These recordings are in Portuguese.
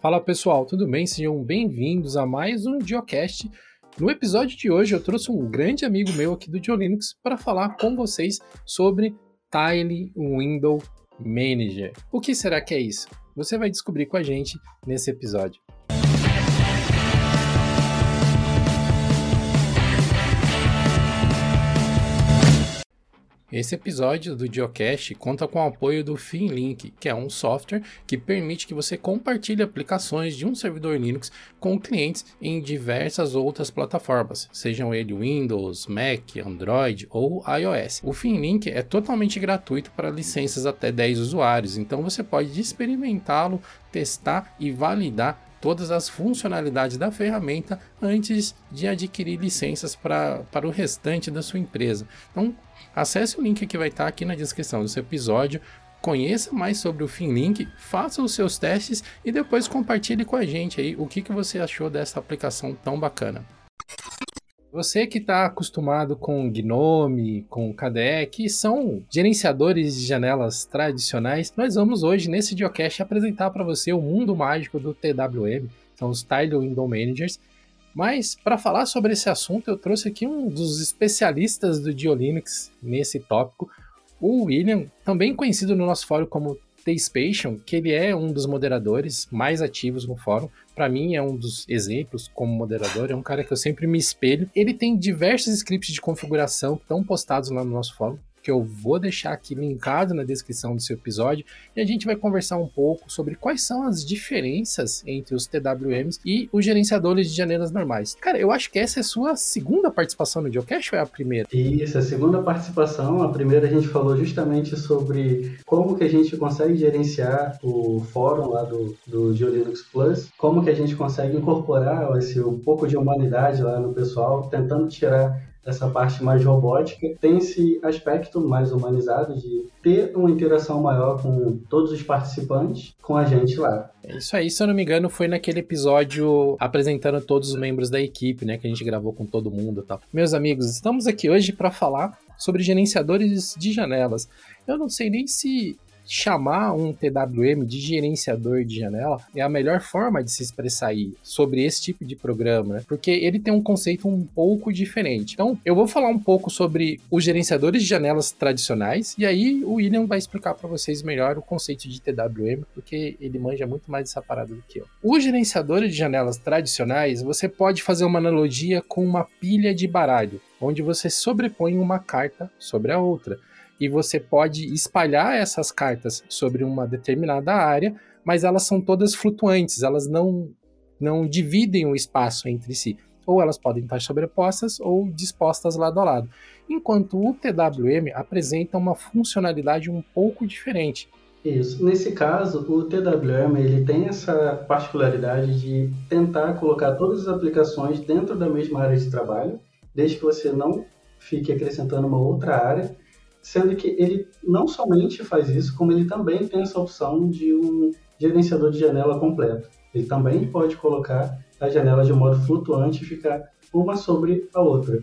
Fala pessoal, tudo bem? Sejam bem-vindos a mais um Geocast. No episódio de hoje eu trouxe um grande amigo meu aqui do GeoLinux para falar com vocês sobre Tile Window Manager. O que será que é isso? Você vai descobrir com a gente nesse episódio. Esse episódio do Geocache conta com o apoio do FinLink, que é um software que permite que você compartilhe aplicações de um servidor Linux com clientes em diversas outras plataformas, sejam ele Windows, Mac, Android ou iOS. O FinLink é totalmente gratuito para licenças até 10 usuários, então você pode experimentá-lo, testar e validar todas as funcionalidades da ferramenta antes de adquirir licenças pra, para o restante da sua empresa. Então, Acesse o link que vai estar aqui na descrição desse episódio, conheça mais sobre o FinLink, faça os seus testes e depois compartilhe com a gente aí o que, que você achou dessa aplicação tão bacana. Você que está acostumado com Gnome, com KDE, que são gerenciadores de janelas tradicionais, nós vamos hoje nesse Geocache apresentar para você o mundo mágico do TWM, são os Tile Window Managers, mas para falar sobre esse assunto, eu trouxe aqui um dos especialistas do Diolinux nesse tópico, o William, também conhecido no nosso fórum como T-Spation, que ele é um dos moderadores mais ativos no fórum. Para mim é um dos exemplos como moderador, é um cara que eu sempre me espelho. Ele tem diversos scripts de configuração que estão postados lá no nosso fórum que eu vou deixar aqui linkado na descrição do seu episódio, e a gente vai conversar um pouco sobre quais são as diferenças entre os TWMs e os gerenciadores de janelas normais. Cara, eu acho que essa é a sua segunda participação no Geocache ou é a primeira? Isso, a segunda participação. A primeira a gente falou justamente sobre como que a gente consegue gerenciar o fórum lá do, do GeoLinux Plus, como que a gente consegue incorporar esse um pouco de humanidade lá no pessoal, tentando tirar essa parte mais robótica, tem esse aspecto mais humanizado de ter uma interação maior com todos os participantes, com a gente lá. É isso aí, se eu não me engano, foi naquele episódio apresentando todos os membros da equipe, né, que a gente gravou com todo mundo tal. Meus amigos, estamos aqui hoje para falar sobre gerenciadores de janelas. Eu não sei nem se chamar um TWM de gerenciador de janela é a melhor forma de se expressar aí sobre esse tipo de programa, né? porque ele tem um conceito um pouco diferente. Então, eu vou falar um pouco sobre os gerenciadores de janelas tradicionais e aí o William vai explicar para vocês melhor o conceito de TWM, porque ele manja muito mais dessa parada do que eu. Os gerenciadores de janelas tradicionais, você pode fazer uma analogia com uma pilha de baralho, onde você sobrepõe uma carta sobre a outra e você pode espalhar essas cartas sobre uma determinada área, mas elas são todas flutuantes, elas não, não dividem o espaço entre si. Ou elas podem estar sobrepostas ou dispostas lado a lado. Enquanto o TWM apresenta uma funcionalidade um pouco diferente. Isso. Nesse caso, o TWM ele tem essa particularidade de tentar colocar todas as aplicações dentro da mesma área de trabalho, desde que você não fique acrescentando uma outra área sendo que ele não somente faz isso, como ele também tem essa opção de um gerenciador de janela completo. Ele também pode colocar a janela de modo flutuante e ficar uma sobre a outra.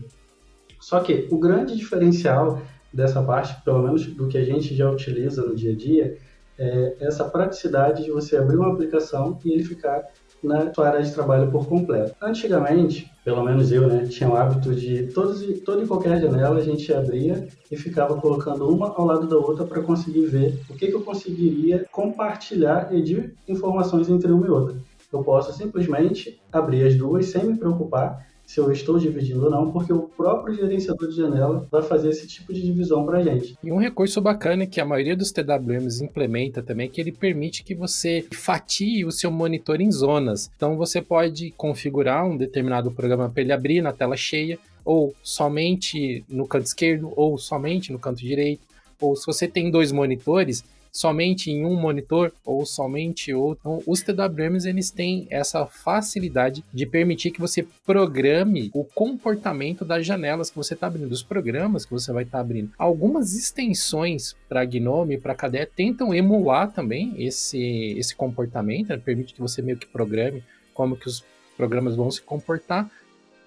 Só que o grande diferencial dessa parte, pelo menos do que a gente já utiliza no dia a dia, é essa praticidade de você abrir uma aplicação e ele ficar na sua área de trabalho por completo. Antigamente, pelo menos eu, né, tinha o hábito de todos, toda e qualquer janela a gente abria e ficava colocando uma ao lado da outra para conseguir ver o que, que eu conseguiria compartilhar e de informações entre uma e outra. Eu posso simplesmente abrir as duas sem me preocupar se eu estou dividindo ou não, porque o próprio gerenciador de janela vai fazer esse tipo de divisão para a gente. E um recurso bacana que a maioria dos TWMs implementa também é que ele permite que você fatie o seu monitor em zonas. Então você pode configurar um determinado programa para ele abrir na tela cheia, ou somente no canto esquerdo, ou somente no canto direito. Ou se você tem dois monitores, somente em um monitor ou somente outro. Então, os TWMs eles têm essa facilidade de permitir que você programe o comportamento das janelas que você está abrindo, dos programas que você vai estar tá abrindo. Algumas extensões para Gnome, para KDE tentam emular também esse esse comportamento, né? permite que você meio que programe como que os programas vão se comportar,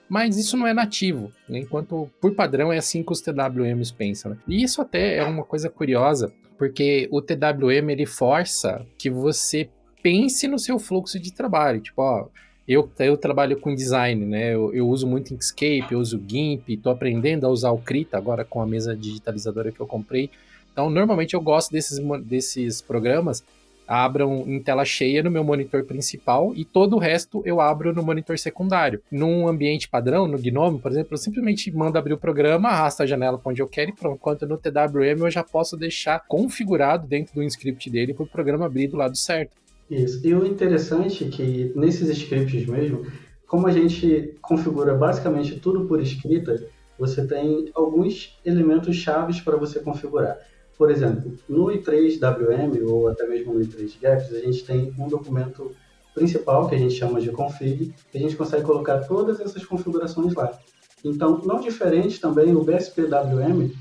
mas isso não é nativo, né? enquanto por padrão é assim que os TWMs pensam. Né? E isso até é uma coisa curiosa, porque o TWM ele força que você pense no seu fluxo de trabalho. Tipo, ó, eu, eu trabalho com design, né? Eu, eu uso muito Inkscape, eu uso GIMP, estou aprendendo a usar o Krita agora com a mesa digitalizadora que eu comprei. Então, normalmente eu gosto desses, desses programas abram em tela cheia no meu monitor principal e todo o resto eu abro no monitor secundário. Num ambiente padrão, no Gnome, por exemplo, eu simplesmente mando abrir o programa, arrasta a janela para onde eu quero e pronto. Enquanto no TWM eu já posso deixar configurado dentro do script dele para o programa abrir do lado certo. Isso. E o interessante é que nesses scripts mesmo, como a gente configura basicamente tudo por escrita, você tem alguns elementos chaves para você configurar. Por exemplo, no i3WM ou até mesmo no i3GAPS, a gente tem um documento principal que a gente chama de config, e a gente consegue colocar todas essas configurações lá. Então, não diferente também, o BSPWM,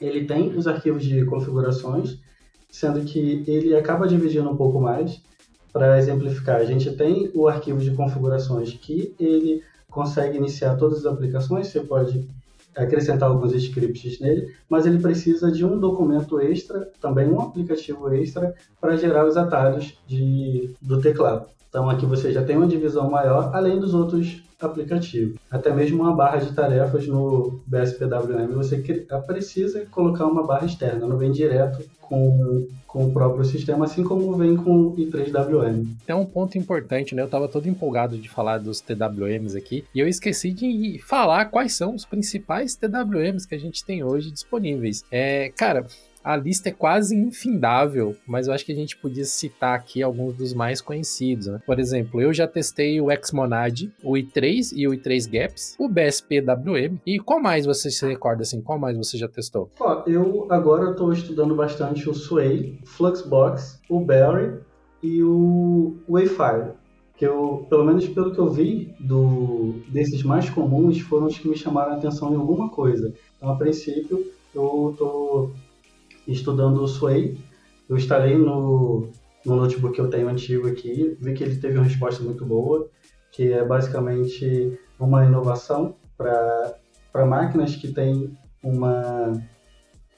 ele tem os arquivos de configurações, sendo que ele acaba dividindo um pouco mais. Para exemplificar, a gente tem o arquivo de configurações que ele consegue iniciar todas as aplicações, você pode acrescentar alguns scripts nele, mas ele precisa de um documento extra, também um aplicativo extra, para gerar os atalhos de, do teclado. Então aqui você já tem uma divisão maior, além dos outros aplicativos. Até mesmo uma barra de tarefas no BSPWM, você precisa colocar uma barra externa, não vem direto com, com o próprio sistema, assim como vem com o i3WM. É um ponto importante, né? Eu estava todo empolgado de falar dos TWMs aqui e eu esqueci de falar quais são os principais TWMs que a gente tem hoje disponíveis. É, cara, a lista é quase infindável, mas eu acho que a gente podia citar aqui alguns dos mais conhecidos. Né? Por exemplo, eu já testei o Xmonad, o i3 e o i3 Gaps, o BSPWM. E qual mais você se recorda assim? Qual mais você já testou? Ó, eu agora estou estudando bastante o Sway, Fluxbox, o Berry e o Wayfire. Que eu, pelo menos pelo que eu vi do, desses mais comuns, foram os que me chamaram a atenção em alguma coisa. Então, a princípio, eu estou estudando o Sway. Eu instalei no, no notebook que eu tenho antigo aqui, vi que ele teve uma resposta muito boa, que é basicamente uma inovação para máquinas que têm uma,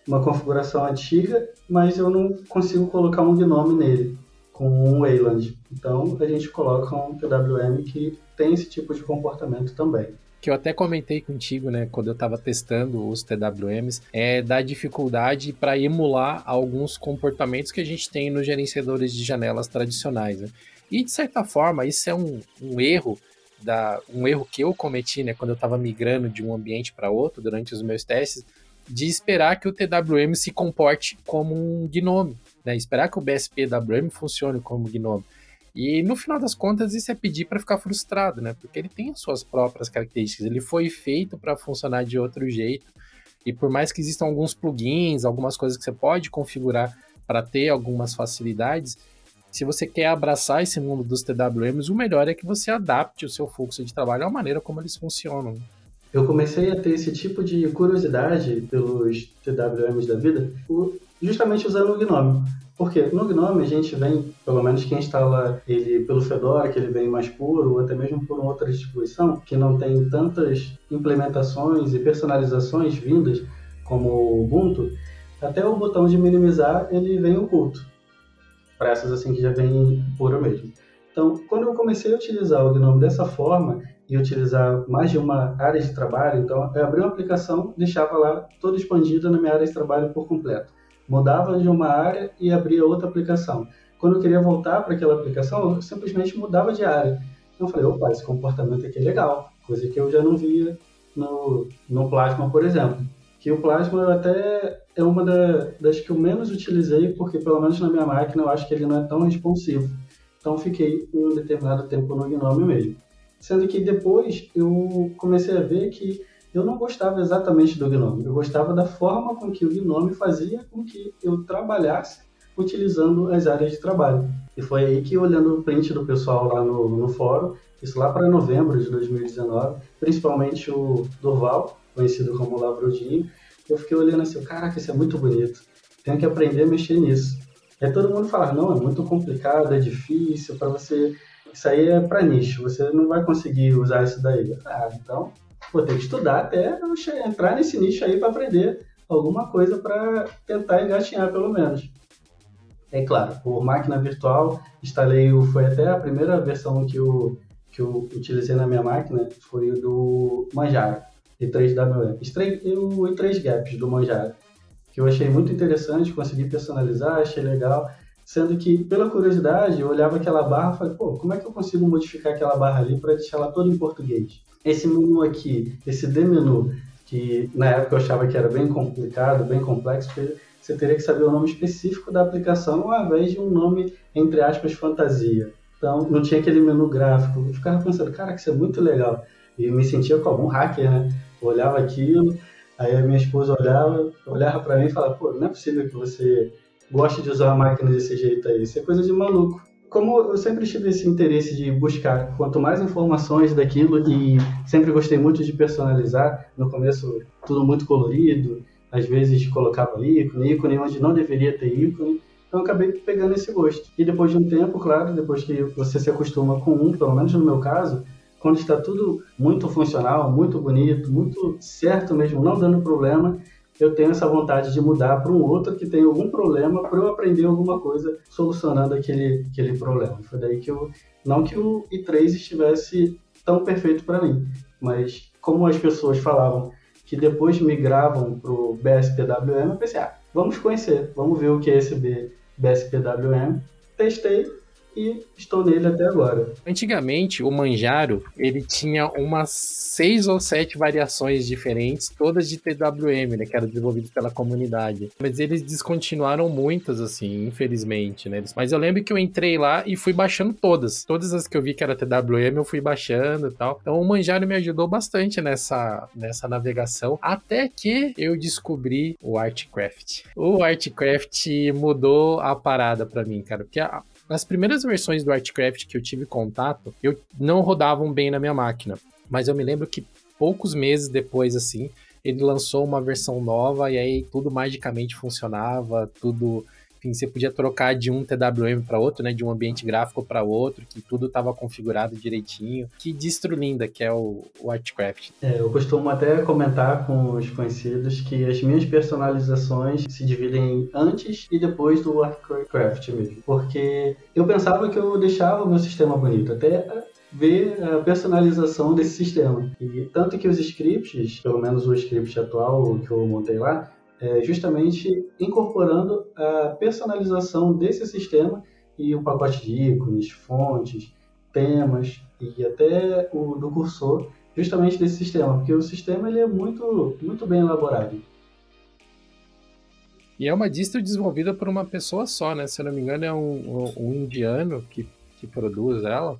uma configuração antiga, mas eu não consigo colocar um gnome nele com um Wayland. Então a gente coloca um PWM que tem esse tipo de comportamento também que eu até comentei contigo, né, quando eu estava testando os TWMs, é da dificuldade para emular alguns comportamentos que a gente tem nos gerenciadores de janelas tradicionais. Né? E de certa forma, isso é um, um erro da, um erro que eu cometi, né, quando eu estava migrando de um ambiente para outro durante os meus testes, de esperar que o TWM se comporte como um GNOME, né, esperar que o BSPWM funcione como GNOME. E no final das contas, isso é pedir para ficar frustrado, né? Porque ele tem as suas próprias características, ele foi feito para funcionar de outro jeito. E por mais que existam alguns plugins, algumas coisas que você pode configurar para ter algumas facilidades, se você quer abraçar esse mundo dos TWMs, o melhor é que você adapte o seu fluxo de trabalho à maneira como eles funcionam. Eu comecei a ter esse tipo de curiosidade pelos TWMs da vida justamente usando o Gnome. Porque no Gnome a gente vem, pelo menos quem instala ele pelo Fedora, que ele vem mais puro, ou até mesmo por outra distribuição, que não tem tantas implementações e personalizações vindas como o Ubuntu, até o botão de minimizar ele vem oculto. Para essas assim que já vem puro mesmo. Então, quando eu comecei a utilizar o Gnome dessa forma e utilizar mais de uma área de trabalho, então eu abri uma aplicação, deixava lá toda expandida na minha área de trabalho por completo mudava de uma área e abria outra aplicação. Quando eu queria voltar para aquela aplicação, eu simplesmente mudava de área. Então eu falei, opa, esse comportamento aqui é legal, coisa que eu já não via no, no Plasma, por exemplo. Que o Plasma até é uma da, das que eu menos utilizei, porque pelo menos na minha máquina eu acho que ele não é tão responsivo. Então fiquei um determinado tempo no Gnome mesmo. Sendo que depois eu comecei a ver que eu não gostava exatamente do Gnome, eu gostava da forma com que o Gnome fazia com que eu trabalhasse utilizando as áreas de trabalho. E foi aí que, olhando o print do pessoal lá no, no fórum, isso lá para novembro de 2019, principalmente o Durval, conhecido como Lavrudinho, eu fiquei olhando assim, caraca, isso é muito bonito, tenho que aprender a mexer nisso. E aí todo mundo fala, não, é muito complicado, é difícil, para você... Isso aí é para nicho, você não vai conseguir usar isso daí. Ah, então vou ter que estudar até entrar nesse nicho aí para aprender alguma coisa para tentar engatinhar pelo menos. É claro, por máquina virtual, instalei o. Foi até a primeira versão que eu, que eu utilizei na minha máquina, foi o do Manjaro, i3WM. E o i3 Gaps do Manjaro, que eu achei muito interessante, consegui personalizar, achei legal. Sendo que, pela curiosidade, eu olhava aquela barra e falei, pô, como é que eu consigo modificar aquela barra ali para deixar ela toda em português? Esse menu aqui, esse D menu, que na época eu achava que era bem complicado, bem complexo, porque você teria que saber o nome específico da aplicação ao invés de um nome, entre aspas, fantasia. Então, não tinha aquele menu gráfico. Eu ficava pensando, cara, isso é muito legal. E me sentia como um hacker, né? Eu olhava aquilo, aí a minha esposa olhava, olhava para mim e falava, pô, não é possível que você goste de usar a máquina desse jeito aí. Isso é coisa de maluco. Como eu sempre tive esse interesse de buscar quanto mais informações daquilo e sempre gostei muito de personalizar, no começo tudo muito colorido, às vezes colocava ícone, ícone onde não deveria ter ícone. Então acabei pegando esse gosto. E depois de um tempo, claro, depois que você se acostuma com um, pelo menos no meu caso, quando está tudo muito funcional, muito bonito, muito certo mesmo, não dando problema, eu tenho essa vontade de mudar para um outro que tem algum problema para eu aprender alguma coisa solucionando aquele, aquele problema. Foi daí que eu. Não que o i3 estivesse tão perfeito para mim, mas como as pessoas falavam que depois migravam para o BSPWM, eu pensei, ah, vamos conhecer, vamos ver o que é esse BSPWM. Testei, e estou nele até agora. Antigamente, o Manjaro, ele tinha umas seis ou sete variações diferentes, todas de TWM, né, que eram desenvolvidas pela comunidade. Mas eles descontinuaram muitas, assim, infelizmente, né? Mas eu lembro que eu entrei lá e fui baixando todas. Todas as que eu vi que era TWM, eu fui baixando e tal. Então o Manjaro me ajudou bastante nessa, nessa navegação, até que eu descobri o Artcraft. O Artcraft mudou a parada para mim, cara, porque a, nas primeiras versões do Artcraft que eu tive contato, eu não rodavam bem na minha máquina. Mas eu me lembro que poucos meses depois, assim, ele lançou uma versão nova e aí tudo magicamente funcionava, tudo enfim, você podia trocar de um TWM para outro, né, de um ambiente gráfico para outro, que tudo estava configurado direitinho. Que distro linda que é o, Artcraft. É, eu costumo até comentar com os conhecidos que as minhas personalizações se dividem antes e depois do Artcraft mesmo, porque eu pensava que eu deixava o meu sistema bonito, até ver a personalização desse sistema. E tanto que os scripts, pelo menos o script atual que eu montei lá, é, justamente incorporando a personalização desse sistema e o pacote de ícones, fontes, temas e até o do cursor, justamente desse sistema, porque o sistema ele é muito, muito bem elaborado. E é uma distro desenvolvida por uma pessoa só, né? Se eu não me engano, é um, um indiano que, que produz ela,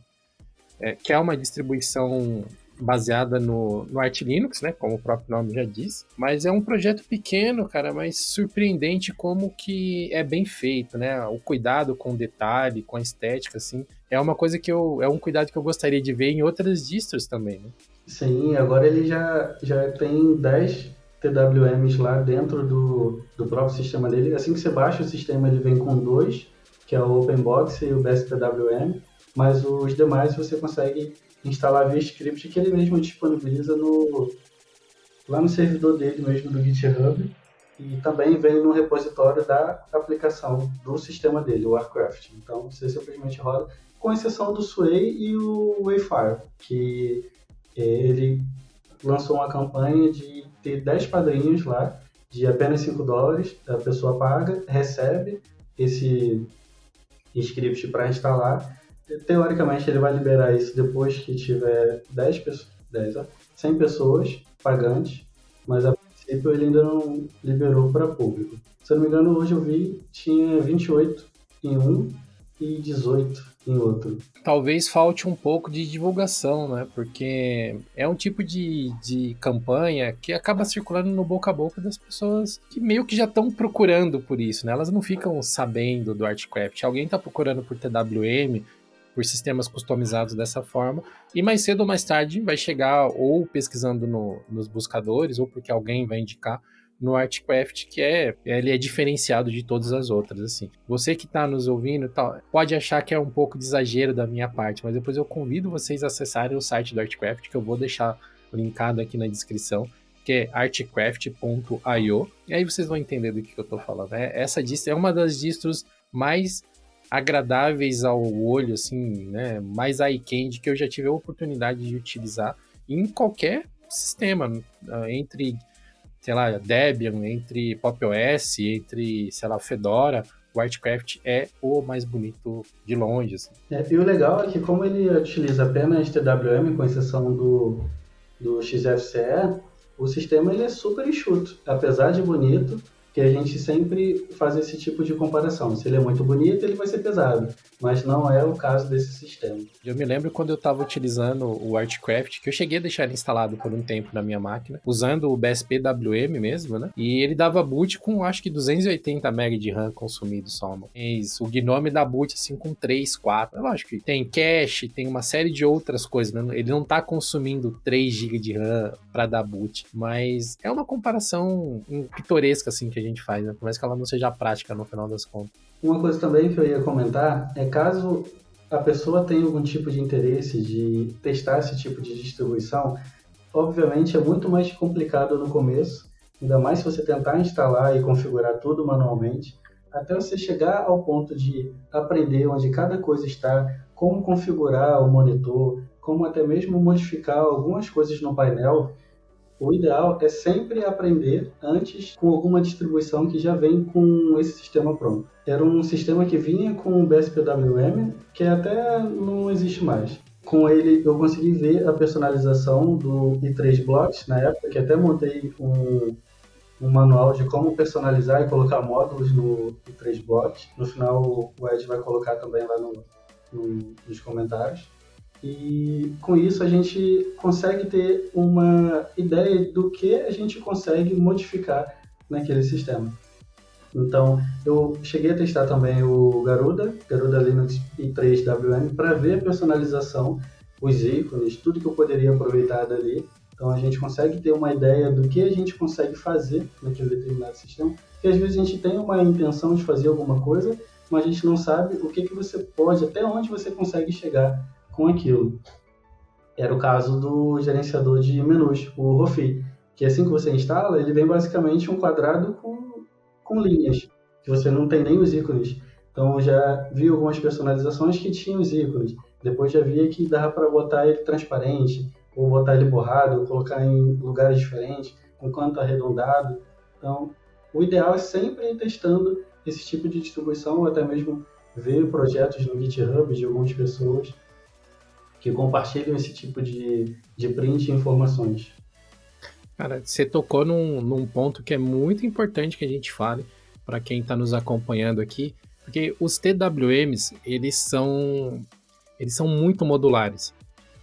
é, que é uma distribuição baseada no, no Arch Linux, né? Como o próprio nome já diz. Mas é um projeto pequeno, cara, mas surpreendente como que é bem feito, né? O cuidado com o detalhe, com a estética, assim. É uma coisa que eu. É um cuidado que eu gostaria de ver em outras distros também, né? Sim, agora ele já, já tem 10 TWMs lá dentro do, do próprio sistema dele. Assim que você baixa o sistema, ele vem com dois, que é o OpenBox e o BSTWM, mas os demais você consegue instalar via script que ele mesmo disponibiliza no, lá no servidor dele mesmo do GitHub e também vem no repositório da aplicação do sistema dele, o Warcraft. Então você simplesmente roda, com exceção do Sway e o Wayfire, que é, ele lançou uma campanha de ter 10 padrinhos lá, de apenas 5 dólares, a pessoa paga, recebe esse script para instalar teoricamente ele vai liberar isso depois que tiver 10 pessoas, 10, ó, 100 pessoas pagantes, mas a princípio ele ainda não liberou para público. Se eu não me engano, hoje eu vi tinha 28 em um e 18 em outro. Talvez falte um pouco de divulgação, né? Porque é um tipo de, de campanha que acaba circulando no boca a boca das pessoas que meio que já estão procurando por isso, né? Elas não ficam sabendo do Artcraft. Alguém está procurando por TWM, por sistemas customizados dessa forma. E mais cedo ou mais tarde vai chegar ou pesquisando no, nos buscadores, ou porque alguém vai indicar no Artcraft, que é ele é diferenciado de todas as outras, assim. Você que está nos ouvindo, tá, pode achar que é um pouco de exagero da minha parte, mas depois eu convido vocês a acessarem o site do Artcraft, que eu vou deixar linkado aqui na descrição, que é artcraft.io, e aí vocês vão entender do que eu estou falando. É, essa distro é uma das distros mais agradáveis ao olho, assim, né? Mais eye-candy que eu já tive a oportunidade de utilizar em qualquer sistema, ah, entre, sei lá, Debian, entre Pop OS, entre, sei lá, Fedora, o Artcraft é o mais bonito de longe. Assim. É, e o legal é que como ele utiliza apenas TWM, com exceção do, do XFCE, o sistema ele é super enxuto. Apesar de bonito, que a gente sempre faz esse tipo de comparação. Se ele é muito bonito, ele vai ser pesado, mas não é o caso desse sistema. Eu me lembro quando eu estava utilizando o Artcraft, que eu cheguei a deixar ele instalado por um tempo na minha máquina, usando o BSP-WM mesmo, né? E ele dava boot com acho que 280 MB de RAM consumido só, Mas o Gnome dá boot assim com 3, 4. É lógico que tem cache, tem uma série de outras coisas, né? Ele não está consumindo 3 GB de RAM para dar boot, mas é uma comparação pitoresca assim que a gente faz, né? Por mais que ela não seja prática no final das contas. Uma coisa também que eu ia comentar é caso a pessoa tenha algum tipo de interesse de testar esse tipo de distribuição, obviamente é muito mais complicado no começo, ainda mais se você tentar instalar e configurar tudo manualmente, até você chegar ao ponto de aprender onde cada coisa está, como configurar o monitor, como até mesmo modificar algumas coisas no painel, o ideal é sempre aprender antes com alguma distribuição que já vem com esse sistema pronto. Era um sistema que vinha com o BSPWM, que até não existe mais. Com ele eu consegui ver a personalização do i3 Blocks na época, que até montei um, um manual de como personalizar e colocar módulos no i3 Blocks. No final o Ed vai colocar também lá no, no, nos comentários. E com isso a gente consegue ter uma ideia do que a gente consegue modificar naquele sistema. Então, eu cheguei a testar também o Garuda, Garuda Linux i3WM, para ver a personalização, os ícones, tudo que eu poderia aproveitar dali. Então, a gente consegue ter uma ideia do que a gente consegue fazer naquele determinado sistema. Porque às vezes a gente tem uma intenção de fazer alguma coisa, mas a gente não sabe o que, que você pode, até onde você consegue chegar com aquilo. Era o caso do gerenciador de menus, o Rofi, que assim que você instala, ele vem basicamente um quadrado com, com linhas, que você não tem nem os ícones. Então já vi algumas personalizações que tinham os ícones. Depois já via que dava para botar ele transparente, ou botar ele borrado, ou colocar em lugares diferentes, com canto arredondado. Então, o ideal é sempre ir testando esse tipo de distribuição, ou até mesmo ver projetos no GitHub de algumas pessoas que compartilham esse tipo de, de print e informações. Cara, você tocou num, num ponto que é muito importante que a gente fale para quem está nos acompanhando aqui, porque os TWMs, eles são, eles são muito modulares.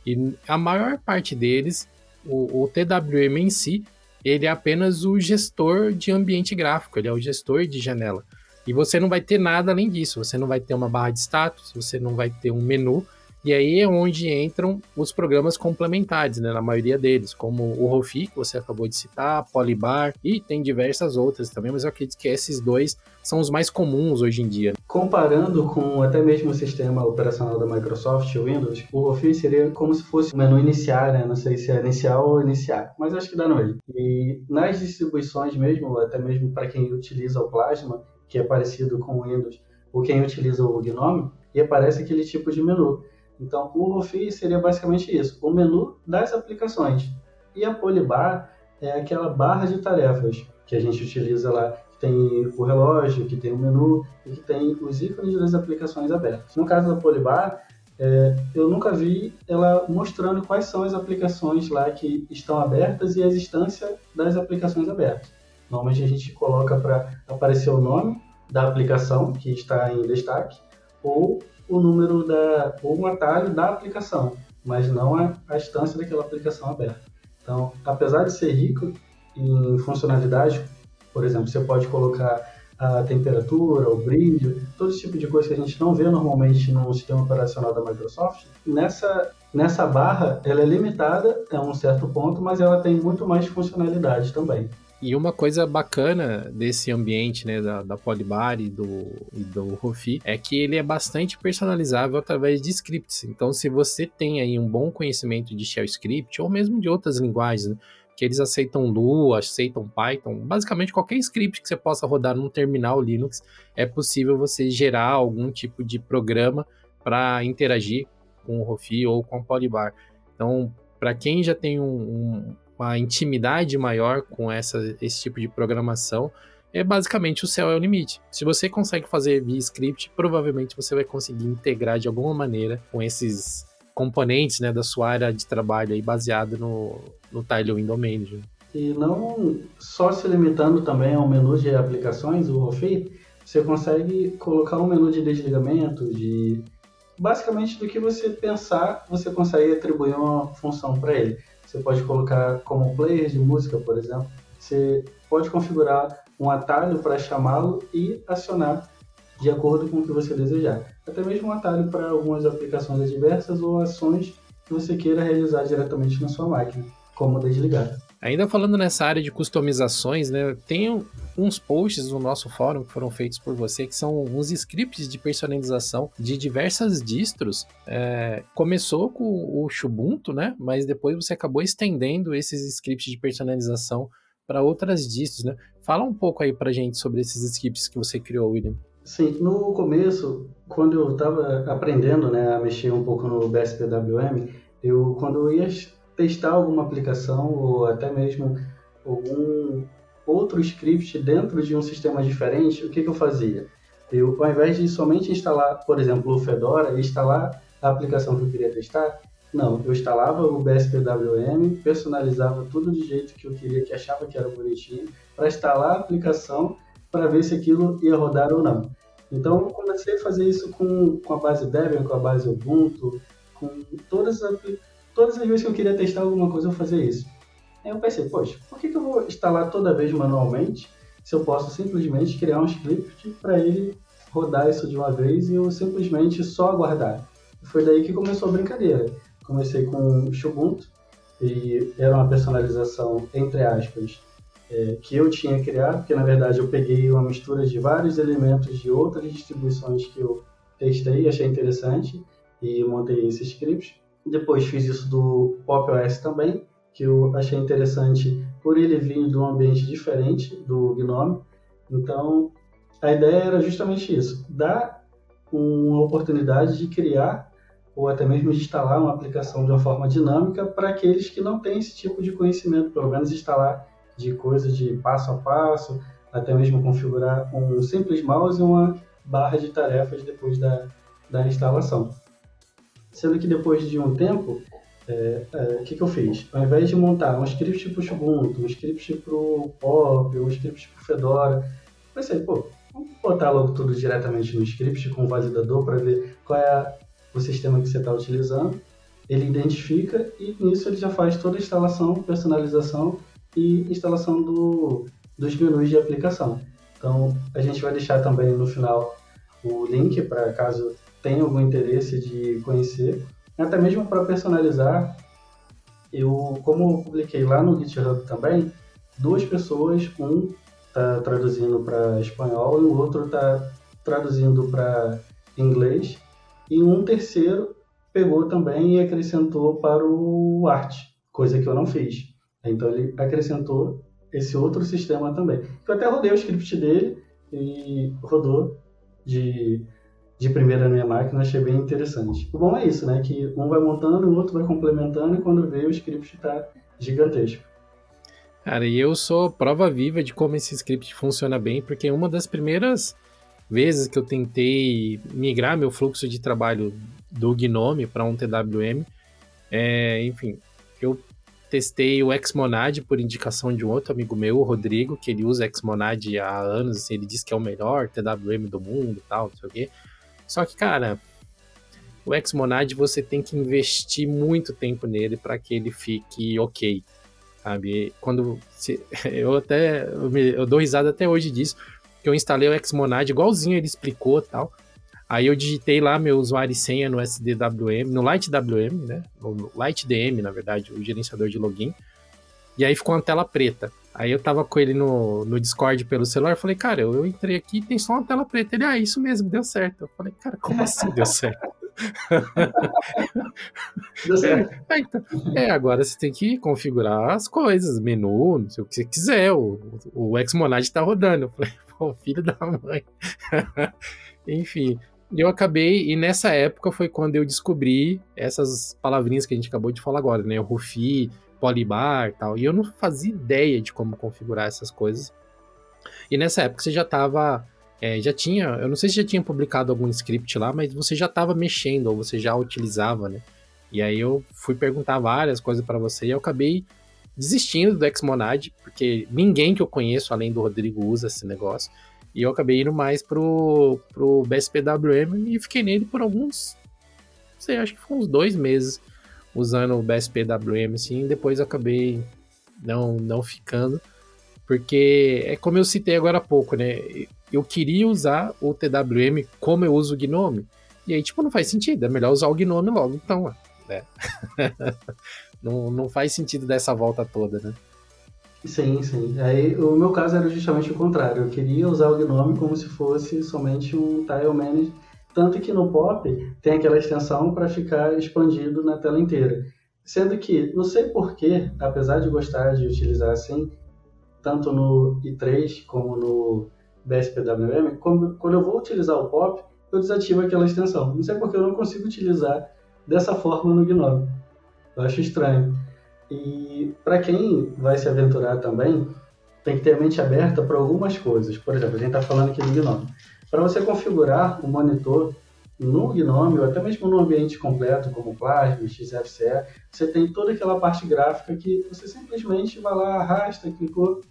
E a maior parte deles, o, o TWM em si, ele é apenas o gestor de ambiente gráfico, ele é o gestor de janela. E você não vai ter nada além disso, você não vai ter uma barra de status, você não vai ter um menu, e aí é onde entram os programas complementares, né, na maioria deles, como o Rofi, que você acabou de citar, Polybar, e tem diversas outras também, mas eu acredito que esses dois são os mais comuns hoje em dia. Comparando com até mesmo o sistema operacional da Microsoft, o Windows, o Rofi seria como se fosse o menu iniciar, né? Não sei se é inicial ou iniciar, mas acho que dá no. E nas distribuições mesmo, até mesmo para quem utiliza o Plasma, que é parecido com o Windows, ou quem utiliza o Gnome, e aparece aquele tipo de menu. Então, o Rofi seria basicamente isso, o menu das aplicações. E a Polybar é aquela barra de tarefas que a gente utiliza lá, que tem o relógio, que tem o menu e que tem os ícones das aplicações abertas. No caso da Polybar, é, eu nunca vi ela mostrando quais são as aplicações lá que estão abertas e a existência das aplicações abertas. Normalmente a gente coloca para aparecer o nome da aplicação que está em destaque ou o número da ou um atalho da aplicação, mas não a, a instância daquela aplicação aberta. Então, apesar de ser rico em funcionalidade, por exemplo, você pode colocar a temperatura, o brilho, todo esse tipo de coisa que a gente não vê normalmente no sistema operacional da Microsoft. Nessa, nessa barra, ela é limitada a um certo ponto, mas ela tem muito mais funcionalidade também. E uma coisa bacana desse ambiente, né, da, da Polybar e do, e do Rofi, é que ele é bastante personalizável através de scripts. Então, se você tem aí um bom conhecimento de shell script, ou mesmo de outras linguagens, né, que eles aceitam Lua, aceitam Python, basicamente qualquer script que você possa rodar num terminal Linux, é possível você gerar algum tipo de programa para interagir com o Rofi ou com o Polybar. Então, para quem já tem um, um, uma intimidade maior com essa, esse tipo de programação, é basicamente o céu é o limite. Se você consegue fazer via script, provavelmente você vai conseguir integrar de alguma maneira com esses componentes né, da sua área de trabalho aí baseado no, no Tailwind Manager. E não só se limitando também ao menu de aplicações, o Rofi, você consegue colocar um menu de desligamento, de basicamente do que você pensar, você consegue atribuir uma função para ele. Você pode colocar como player de música, por exemplo. Você pode configurar um atalho para chamá-lo e acionar de acordo com o que você desejar. Até mesmo um atalho para algumas aplicações adversas ou ações que você queira realizar diretamente na sua máquina, como desligar. Ainda falando nessa área de customizações, né, tem uns posts no nosso fórum que foram feitos por você, que são uns scripts de personalização de diversas distros. É, começou com o Ubuntu, né, mas depois você acabou estendendo esses scripts de personalização para outras distros, né? Fala um pouco aí para gente sobre esses scripts que você criou, William. Sim, no começo, quando eu estava aprendendo né, a mexer um pouco no BSPWM, eu, quando eu ia testar alguma aplicação ou até mesmo algum outro script dentro de um sistema diferente, o que, que eu fazia? Eu, ao invés de somente instalar, por exemplo, o Fedora e instalar a aplicação que eu queria testar, não, eu instalava o BSPWM, personalizava tudo do jeito que eu queria, que achava que era bonitinho, para instalar a aplicação para ver se aquilo ia rodar ou não. Então, eu comecei a fazer isso com, com a base Debian, com a base Ubuntu, com todas as todas as vezes que eu queria testar alguma coisa, eu fazia isso. Aí eu pensei, poxa, por que, que eu vou instalar toda vez manualmente se eu posso simplesmente criar um script para ele rodar isso de uma vez e eu simplesmente só aguardar? Foi daí que começou a brincadeira. Comecei com o Ubuntu e era uma personalização, entre aspas, é, que eu tinha criado, porque na verdade eu peguei uma mistura de vários elementos de outras distribuições que eu testei achei interessante e montei esse script. Depois fiz isso do Pop OS também, que eu achei interessante por ele vir de um ambiente diferente do Gnome. Então, a ideia era justamente isso, dar uma oportunidade de criar ou até mesmo de instalar uma aplicação de uma forma dinâmica para aqueles que não têm esse tipo de conhecimento, pelo menos instalar de coisas de passo a passo, até mesmo configurar um simples mouse e uma barra de tarefas depois da, da instalação. Sendo que depois de um tempo, é, é, o que, que eu fiz? Ao invés de montar um script para o Ubuntu, um script para o Pop, um script para o Fedora, pensei, pô, vamos botar logo tudo diretamente no script com o validador para ver qual é a, o sistema que você está utilizando. Ele identifica e nisso ele já faz toda a instalação, personalização e instalação do, dos menus de aplicação. Então, a gente vai deixar também no final o link para caso tem algum interesse de conhecer, até mesmo para personalizar. Eu, como eu publiquei lá no GitHub também, duas pessoas, um está traduzindo para espanhol e o outro está traduzindo para inglês, e um terceiro pegou também e acrescentou para o Art, coisa que eu não fiz. Então ele acrescentou esse outro sistema também. Eu até rodei o script dele e rodou de de primeira na minha máquina, achei bem interessante. O bom é isso, né? Que um vai montando, o outro vai complementando, e quando vê, o script está gigantesco. Cara, e eu sou prova viva de como esse script funciona bem, porque uma das primeiras vezes que eu tentei migrar meu fluxo de trabalho do Gnome para um TWM, é, enfim, eu testei o Xmonad por indicação de um outro amigo meu, o Rodrigo, que ele usa Xmonad há anos, assim, ele diz que é o melhor TWM do mundo e tal, não sei o quê. Só que, cara, o Xmonad você tem que investir muito tempo nele para que ele fique ok, sabe? Quando se, eu até eu, me, eu, dou risada até hoje disso, que eu instalei o Xmonad igualzinho ele explicou, tal. Aí eu digitei lá meu usuário e senha no SDWM, no LightWM, né? No LightDM, na verdade, o gerenciador de login. E aí ficou uma tela preta. Aí eu tava com ele no, no Discord pelo celular, falei, cara, eu, eu entrei aqui e tem só uma tela preta. Ele, ah, isso mesmo, deu certo. Eu falei, cara, como assim deu certo? É, então, é, agora você tem que configurar as coisas, menu, não sei o que você quiser. O, o Xmonad tá rodando. Eu falei, pô, filho da mãe. Enfim, eu acabei, e nessa época foi quando eu descobri essas palavrinhas que a gente acabou de falar agora, né? O Rufi, Polybar e tal. E eu não fazia ideia de como configurar essas coisas. E nessa época você já estava é, já tinha, eu não sei se já tinha publicado algum script lá, mas você já estava mexendo ou você já utilizava, né? E aí eu fui perguntar várias coisas para você e eu acabei desistindo do Xmonad, porque ninguém que eu conheço além do Rodrigo usa esse negócio. E eu acabei indo mais pro, pro BSPWM e fiquei nele por alguns, não sei, acho que foi uns dois meses usando o BSPWM, assim, depois acabei não, não ficando, porque é como eu citei agora há pouco, né? Eu queria usar o TWM como eu uso o Gnome. E aí, tipo, não faz sentido, é melhor usar o Gnome logo, então, né? não, não faz sentido dessa volta toda, né? Sim, sim. Aí o meu caso era justamente o contrário. Eu queria usar o Gnome como se fosse somente um tile manager, tanto que no Pop tem aquela extensão para ficar expandido na tela inteira. Sendo que, não sei porquê, apesar de gostar de utilizar assim, tanto no i3 como no BSPWM, quando eu vou utilizar o Pop, eu desativo aquela extensão. Não sei porque eu não consigo utilizar dessa forma no Gnome. Eu acho estranho. E para quem vai se aventurar também, tem que ter a mente aberta para algumas coisas. Por exemplo, a gente está falando aqui do Gnome. Para você configurar o monitor no Gnome, ou até mesmo no ambiente completo, como Plasma, XFCE, você tem toda aquela parte gráfica que você simplesmente vai lá, arrasta, clicou.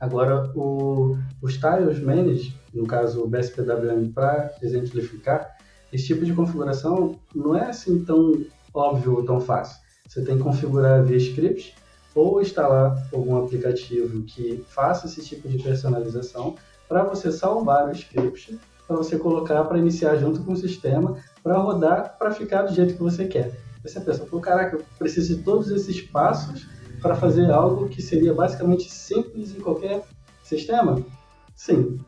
Agora, o, os Tiles Manage, no caso o BSPWM, para exemplificar, esse tipo de configuração não é assim tão óbvio ou tão fácil. Você tem que configurar via script ou instalar algum aplicativo que faça esse tipo de personalização para você salvar o script, para você colocar para iniciar junto com o sistema, para rodar, para ficar do jeito que você quer. Você pensa, pô, caraca, eu preciso de todos esses passos para fazer algo que seria basicamente simples em qualquer sistema? Sim,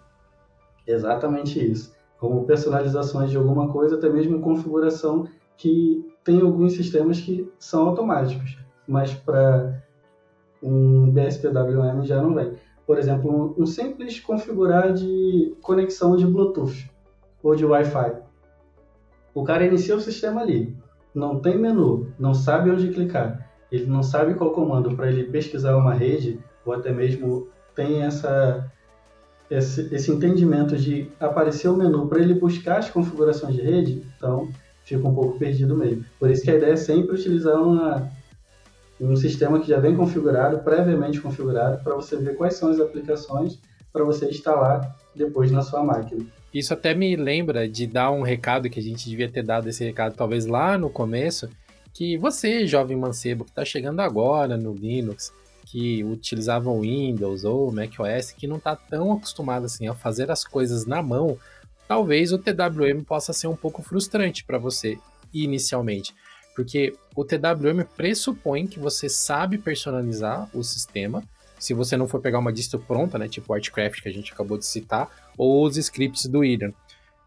exatamente isso. Como personalizações de alguma coisa, até mesmo configuração que tem alguns sistemas que são automáticos, mas para um BSPWM já não vem. Por exemplo, um, simples configurar de conexão de Bluetooth ou de Wi-Fi. O cara inicia o sistema ali, não tem menu, não sabe onde clicar, ele não sabe qual comando para ele pesquisar uma rede, ou até mesmo tem essa, esse, esse entendimento de aparecer o menu para ele buscar as configurações de rede, então fica um pouco perdido mesmo. Por isso que a ideia é sempre utilizar uma, um sistema que já vem configurado, previamente configurado, para você ver quais são as aplicações para você instalar depois na sua máquina. Isso até me lembra de dar um recado que a gente devia ter dado esse recado talvez lá no começo, que você, jovem mancebo, que está chegando agora no Linux, que utilizava Windows ou macOS, que não está tão acostumado assim a fazer as coisas na mão, talvez o TWM possa ser um pouco frustrante para você inicialmente, porque o TWM pressupõe que você sabe personalizar o sistema. Se você não for pegar uma distro pronta, né, tipo o Artcraft que a gente acabou de citar, ou os scripts do Eden.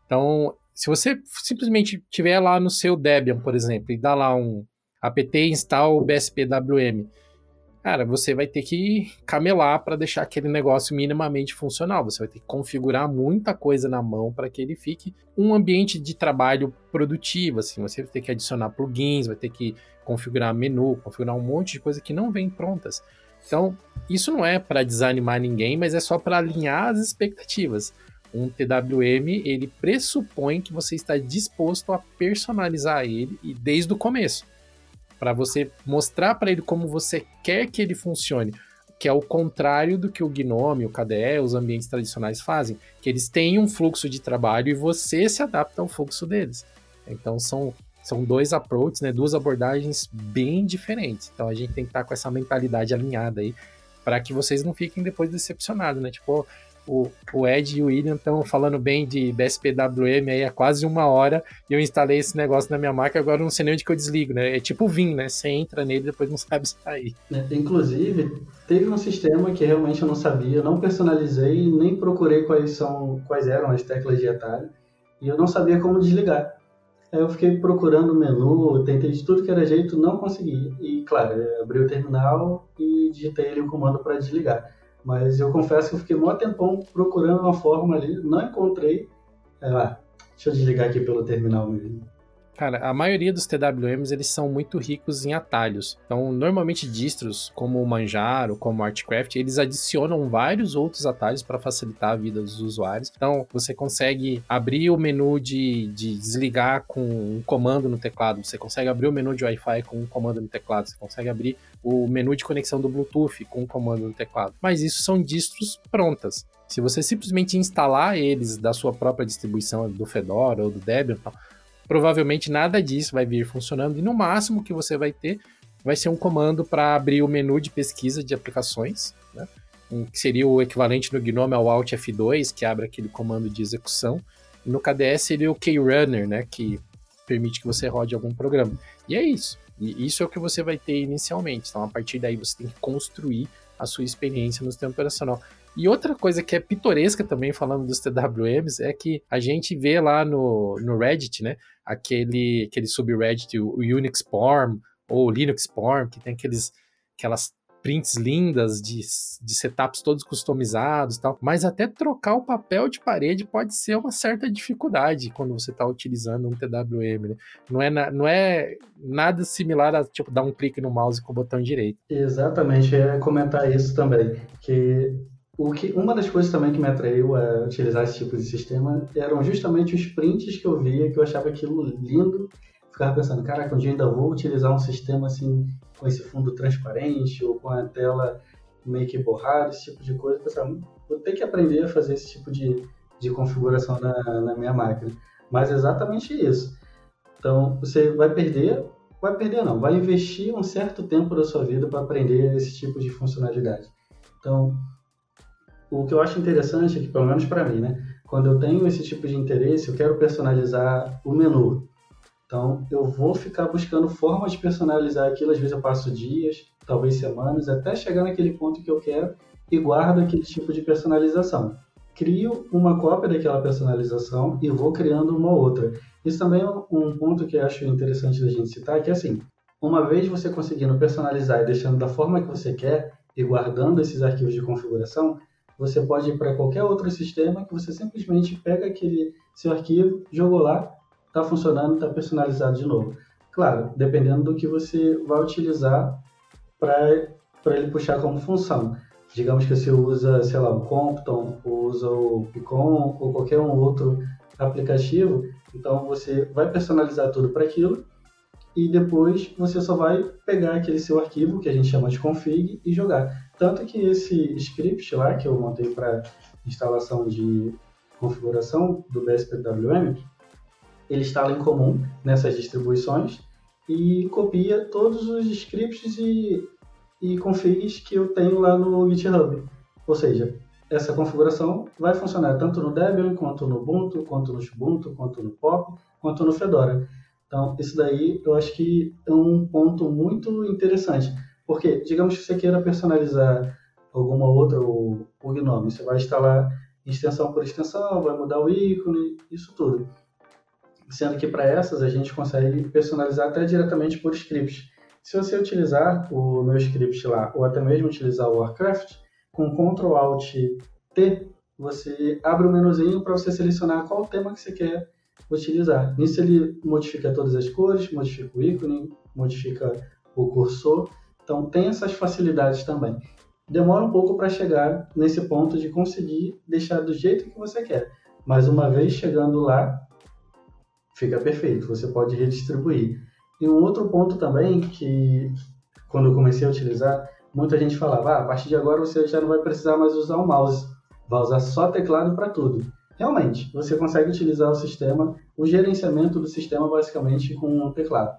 Então, se você simplesmente tiver lá no seu Debian, por exemplo, e dá lá um apt install bspwm, cara, você vai ter que camelar para deixar aquele negócio minimamente funcional. Você vai ter que configurar muita coisa na mão para que ele fique um ambiente de trabalho produtivo. Assim, você vai ter que adicionar plugins, vai ter que configurar menu, configurar um monte de coisa que não vem prontas. Então, isso não é para desanimar ninguém, mas é só para alinhar as expectativas. Um TWM, ele pressupõe que você está disposto a personalizar ele e desde o começo para você mostrar para ele como você quer que ele funcione, que é o contrário do que o Gnome, o KDE, os ambientes tradicionais fazem, que eles têm um fluxo de trabalho e você se adapta ao fluxo deles. Então são são dois approaches, né, duas abordagens bem diferentes. Então a gente tem que estar com essa mentalidade alinhada aí para que vocês não fiquem depois decepcionados, né? Tipo, o, o Ed e o William estão falando bem de BSPWM aí há quase uma hora e eu instalei esse negócio na minha máquina agora não sei nem onde que eu desligo, né? É tipo VIN, né? Você entra nele e depois não sabe sair. É, inclusive, teve um sistema que realmente eu não sabia, eu não personalizei nem procurei quais, são, quais eram as teclas de atalho e eu não sabia como desligar. Aí eu fiquei procurando o menu, tentei de tudo que era jeito, não consegui. E, claro, abri o terminal e digitei ali o comando para desligar. Mas eu confesso que eu fiquei um tempão procurando uma forma ali, não encontrei. Ah, deixa eu desligar aqui pelo terminal mesmo. Cara, a maioria dos TWMs eles são muito ricos em atalhos. Então, normalmente distros como o Manjaro, como o Artcraft, eles adicionam vários outros atalhos para facilitar a vida dos usuários. Então, você consegue abrir o menu de, de desligar com um comando no teclado, você consegue abrir o menu de Wi-Fi com um comando no teclado, você consegue abrir o menu de conexão do Bluetooth com um comando no teclado. Mas isso são distros prontas. Se você simplesmente instalar eles da sua própria distribuição do Fedora ou do Debian, provavelmente nada disso vai vir funcionando e no máximo que você vai ter vai ser um comando para abrir o menu de pesquisa de aplicações, né? que seria o equivalente no GNOME ao Alt F2, que abre aquele comando de execução. E no KDE seria o Krunner, né, que permite que você rode algum programa. E é isso. E isso é o que você vai ter inicialmente. Então, a partir daí, você tem que construir a sua experiência no sistema operacional. E outra coisa que é pitoresca também, falando dos TWMs, é que a gente vê lá no, no Reddit, né? Aquele, aquele subreddit, o Unix Porn ou Linux Porn, que tem aqueles, aquelas prints lindas de, de setups todos customizados e tal, mas até trocar o papel de parede pode ser uma certa dificuldade quando você está utilizando um TWM, né? Não é, na, não é nada similar a, tipo, dar um clique no mouse com o botão direito. Exatamente, ia comentar isso também, que o que, uma das coisas também que me atraiu a utilizar esse tipo de sistema eram justamente os prints que eu via, que eu achava aquilo lindo. Ficava pensando, caraca, um dia ainda vou utilizar um sistema assim, com esse fundo transparente ou com a tela meio que borrada, esse tipo de coisa. Pensava, vou ter que aprender a fazer esse tipo de, de configuração na, na minha máquina. Mas é exatamente isso. Então, você vai perder, vai perder não, vai investir um certo tempo da sua vida para aprender esse tipo de funcionalidade. Então, o que eu acho interessante é que, pelo menos para mim, né, quando eu tenho esse tipo de interesse, eu quero personalizar o menu. Então, eu vou ficar buscando formas de personalizar aquilo. Às vezes eu passo dias, talvez semanas, até chegar naquele ponto que eu quero e guardo aquele tipo de personalização. Crio uma cópia daquela personalização e vou criando uma outra. Isso também é um ponto que eu acho interessante da gente citar, que é assim, uma vez você conseguindo personalizar e deixando da forma que você quer e guardando esses arquivos de configuração, você pode ir para qualquer outro sistema que você simplesmente pega aquele seu arquivo, jogou lá, está funcionando, está personalizado de novo. Claro, dependendo do que você vai utilizar para ele puxar como função. Digamos que você usa, sei lá, o Compton, ou usa o Picon, ou qualquer um outro aplicativo, então você vai personalizar tudo para aquilo e depois você só vai pegar aquele seu arquivo, que a gente chama de config, e jogar. Tanto que esse script lá que eu montei para instalação de configuração do BSPWM, ele instala em comum nessas distribuições e copia todos os scripts e, e configs que eu tenho lá no GitHub. Ou seja, essa configuração vai funcionar tanto no Debian, quanto no Ubuntu, quanto no Ubuntu, quanto no Pop, quanto no Fedora. Então, isso daí eu acho que é um ponto muito interessante, porque, digamos que você queira personalizar alguma outra, o, o Gnome, você vai instalar extensão por extensão, vai mudar o ícone, isso tudo. Sendo que para essas a gente consegue personalizar até diretamente por scripts. Se você utilizar o meu script lá, ou até mesmo utilizar o Warcraft, com Ctrl Alt T, você abre o um menuzinho para você selecionar qual tema que você quer utilizar. Nisso ele modifica todas as cores, modifica o ícone, modifica o cursor então tem essas facilidades também. Demora um pouco para chegar nesse ponto de conseguir deixar do jeito que você quer, mas uma vez chegando lá, fica perfeito, você pode redistribuir. E um outro ponto também que quando eu comecei a utilizar, muita gente falava: ah, a partir de agora você já não vai precisar mais usar o mouse, vai usar só teclado para tudo. Realmente, você consegue utilizar o sistema, o gerenciamento do sistema basicamente com um teclado.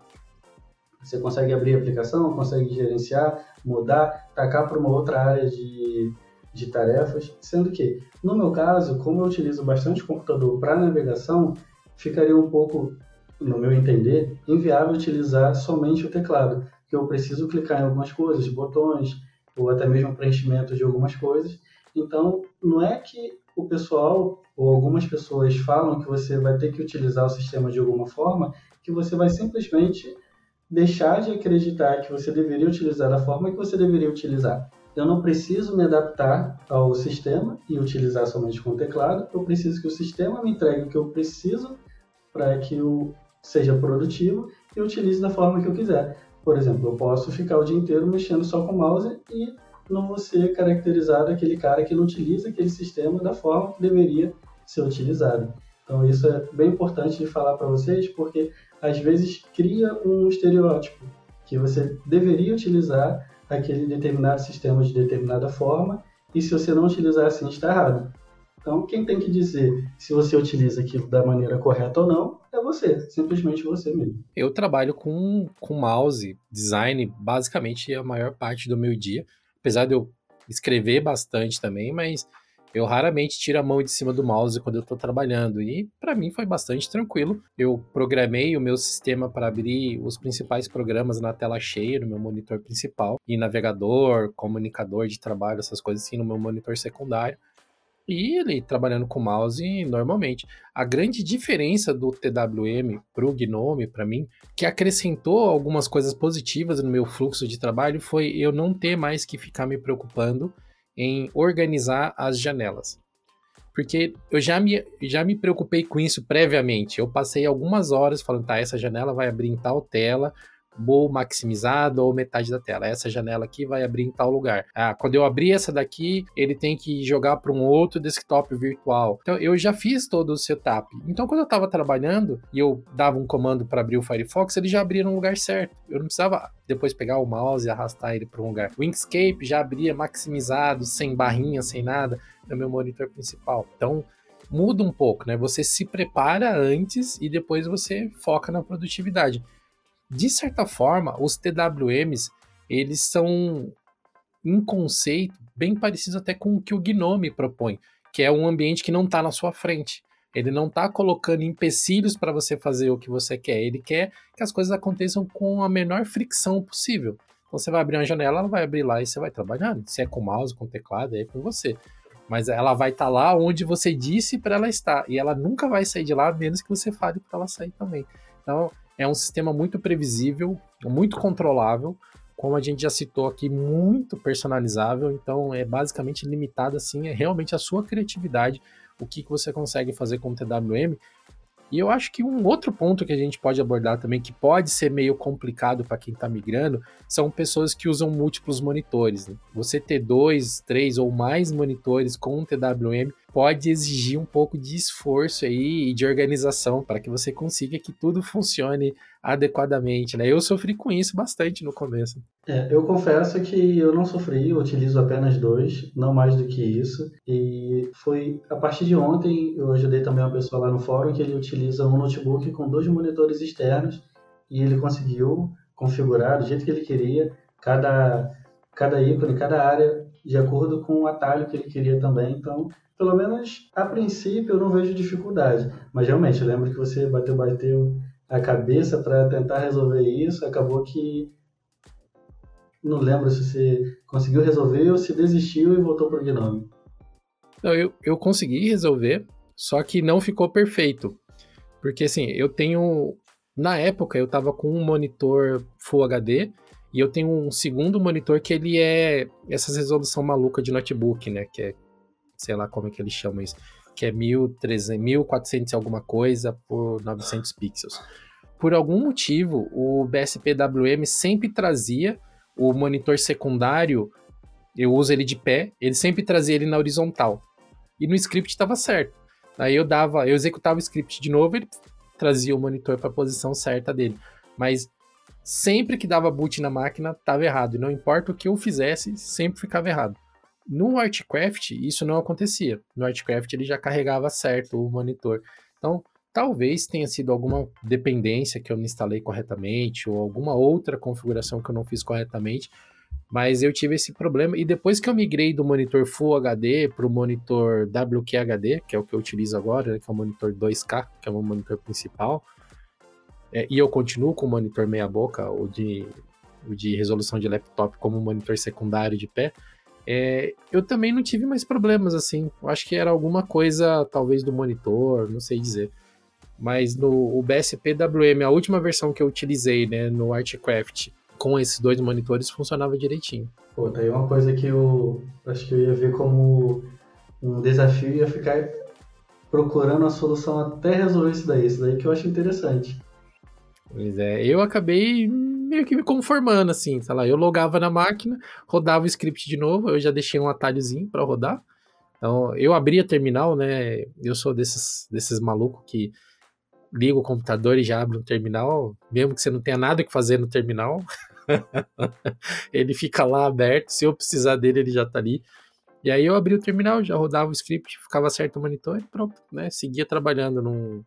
Você consegue abrir a aplicação, consegue gerenciar, mudar, tacar para uma outra área de, de tarefas. Sendo que, no meu caso, como eu utilizo bastante computador para navegação, ficaria um pouco, no meu entender, inviável utilizar somente o teclado, que eu preciso clicar em algumas coisas, botões, ou até mesmo preenchimento de algumas coisas. Então, não é que o pessoal ou algumas pessoas falam que você vai ter que utilizar o sistema de alguma forma, que você vai simplesmente deixar de acreditar que você deveria utilizar da forma que você deveria utilizar. Eu não preciso me adaptar ao sistema e utilizar somente com o teclado, eu preciso que o sistema me entregue o que eu preciso para que eu seja produtivo e utilize da forma que eu quiser. Por exemplo, eu posso ficar o dia inteiro mexendo só com o mouse e não vou ser caracterizado aquele cara que não utiliza aquele sistema da forma que deveria ser utilizado. Então isso é bem importante de falar para vocês, porque às vezes cria um estereótipo que você deveria utilizar aquele determinado sistema de determinada forma e se você não utilizar assim está errado. Então quem tem que dizer se você utiliza aquilo da maneira correta ou não é você, simplesmente você mesmo. Eu trabalho com, com mouse, design, basicamente a maior parte do meu dia apesar de eu escrever bastante também, mas eu raramente tiro a mão de cima do mouse quando eu estou trabalhando e para mim foi bastante tranquilo. Eu programei o meu sistema para abrir os principais programas na tela cheia no meu monitor principal e navegador, comunicador de trabalho, essas coisas assim no meu monitor secundário. E ele trabalhando com mouse normalmente. A grande diferença do TWM para o Gnome, para mim, que acrescentou algumas coisas positivas no meu fluxo de trabalho, foi eu não ter mais que ficar me preocupando em organizar as janelas. Porque eu já me, já me preocupei com isso previamente. Eu passei algumas horas falando, tá, essa janela vai abrir em tal tela, ou maximizado ou metade da tela. Essa janela aqui vai abrir em tal lugar. Ah, quando eu abrir essa daqui, ele tem que jogar para um outro desktop virtual. Então eu já fiz todo o setup. Então quando eu estava trabalhando e eu dava um comando para abrir o Firefox, ele já abria no lugar certo. Eu não precisava depois pegar o mouse e arrastar ele para um lugar. O Inkscape já abria maximizado, sem barrinha, sem nada, no meu monitor principal. Então muda um pouco, né? Você se prepara antes e depois você foca na produtividade de certa forma, os TWMs, eles são em conceito bem parecidos até com o que o Gnome propõe, que é um ambiente que não está na sua frente. Ele não está colocando empecilhos para você fazer o que você quer. Ele quer que as coisas aconteçam com a menor fricção possível. Então você vai abrir uma janela, ela vai abrir lá e você vai trabalhando. Se é com mouse, com teclado, é com você. Mas ela vai estar tá lá onde você disse para ela estar. E ela nunca vai sair de lá, a menos que você fale para ela sair também. Então, é um sistema muito previsível, muito controlável, como a gente já citou aqui, muito personalizável, então é basicamente limitado assim, é realmente a sua criatividade, o que, que você consegue fazer com o TWM. E eu acho que um outro ponto que a gente pode abordar também, que pode ser meio complicado para quem está migrando, são pessoas que usam múltiplos monitores. Né? Você ter dois, três ou mais monitores com um TWM pode exigir um pouco de esforço aí e de organização para que você consiga que tudo funcione adequadamente, né? Eu sofri com isso bastante no começo. É, eu confesso que eu não sofri, eu utilizo apenas dois, não mais do que isso. E foi a partir de ontem, eu ajudei também uma pessoa lá no fórum que ele utiliza um notebook com dois monitores externos e ele conseguiu configurar do jeito que ele queria, cada, cada ícone, cada área de acordo com o atalho que ele queria também. Então, pelo menos a princípio eu não vejo dificuldade. Mas realmente, eu lembro que você bateu, bateu a cabeça para tentar resolver isso, acabou que não lembro se você conseguiu resolver ou se desistiu e voltou para o Gnome. Não, eu, eu consegui resolver, só que não ficou perfeito. Porque assim, eu tenho. Na época eu tava com um monitor Full HD e eu tenho um segundo monitor que ele é essa resolução maluca de notebook, né? Que é sei lá como é que eles chamam isso, que é 1300, 1400 e alguma coisa por 900 pixels. Por algum motivo, o BSPWM sempre trazia o monitor secundário, eu uso ele de pé, ele sempre trazia ele na horizontal. E no script estava certo. Aí eu dava, eu executava o script de novo, ele trazia o monitor para a posição certa dele. Mas sempre que dava boot na máquina, estava errado. E não importa o que eu fizesse, sempre ficava errado. No Artcraft, isso não acontecia. No Artcraft, ele já carregava certo o monitor. Então, talvez tenha sido alguma dependência que eu não instalei corretamente, ou alguma outra configuração que eu não fiz corretamente, mas eu tive esse problema. E depois que eu migrei do monitor Full HD para o monitor WQHD, que é o que eu utilizo agora, né, que é o monitor 2K, que é o meu monitor principal, é, e eu continuo com o monitor meia-boca, ou de, o de resolução de laptop, como monitor secundário de pé É, eu também não tive mais problemas assim. Eu acho que era alguma coisa, talvez, do monitor, não sei dizer. Mas no o BSP WM, a última versão que eu utilizei, né, no Artcraft, com esses dois monitores, funcionava direitinho. Pô, tá aí uma coisa que eu acho que eu ia ver como um desafio, ia ficar procurando a solução até resolver isso daí. Isso daí que eu acho interessante. Pois é, eu acabei meio que me conformando, assim, sei lá, eu logava na máquina, rodava o script de novo, eu já deixei um atalhozinho para rodar. Então, eu abria terminal, né? Eu sou desses, desses malucos que liga o computador e já abre um terminal, mesmo que você não tenha nada que fazer no terminal. ele fica lá aberto, se eu precisar dele, ele já tá ali. E aí eu abri o terminal, já rodava o script, ficava certo o monitor e pronto, né? Seguia trabalhando, não,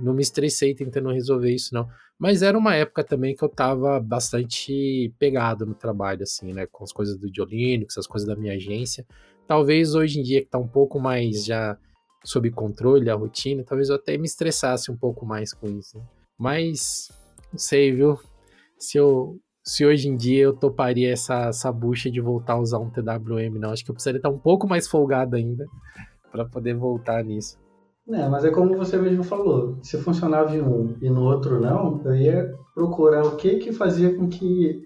não me estressei tentando resolver isso, não. Mas era uma época também que eu tava bastante pegado no trabalho, assim, né? Com as coisas do Diolinux, as coisas da minha agência. Talvez hoje em dia que tá um pouco mais já sob controle a rotina, talvez eu até me estressasse um pouco mais com isso. Né? Mas não sei, viu? Se eu se hoje em dia eu toparia essa, essa bucha de voltar a usar um TWM, não. Acho que eu precisaria estar um pouco mais folgado ainda para poder voltar nisso. É, mas é como você mesmo falou. Se funcionava em um e no outro não, eu ia procurar o que que fazia com que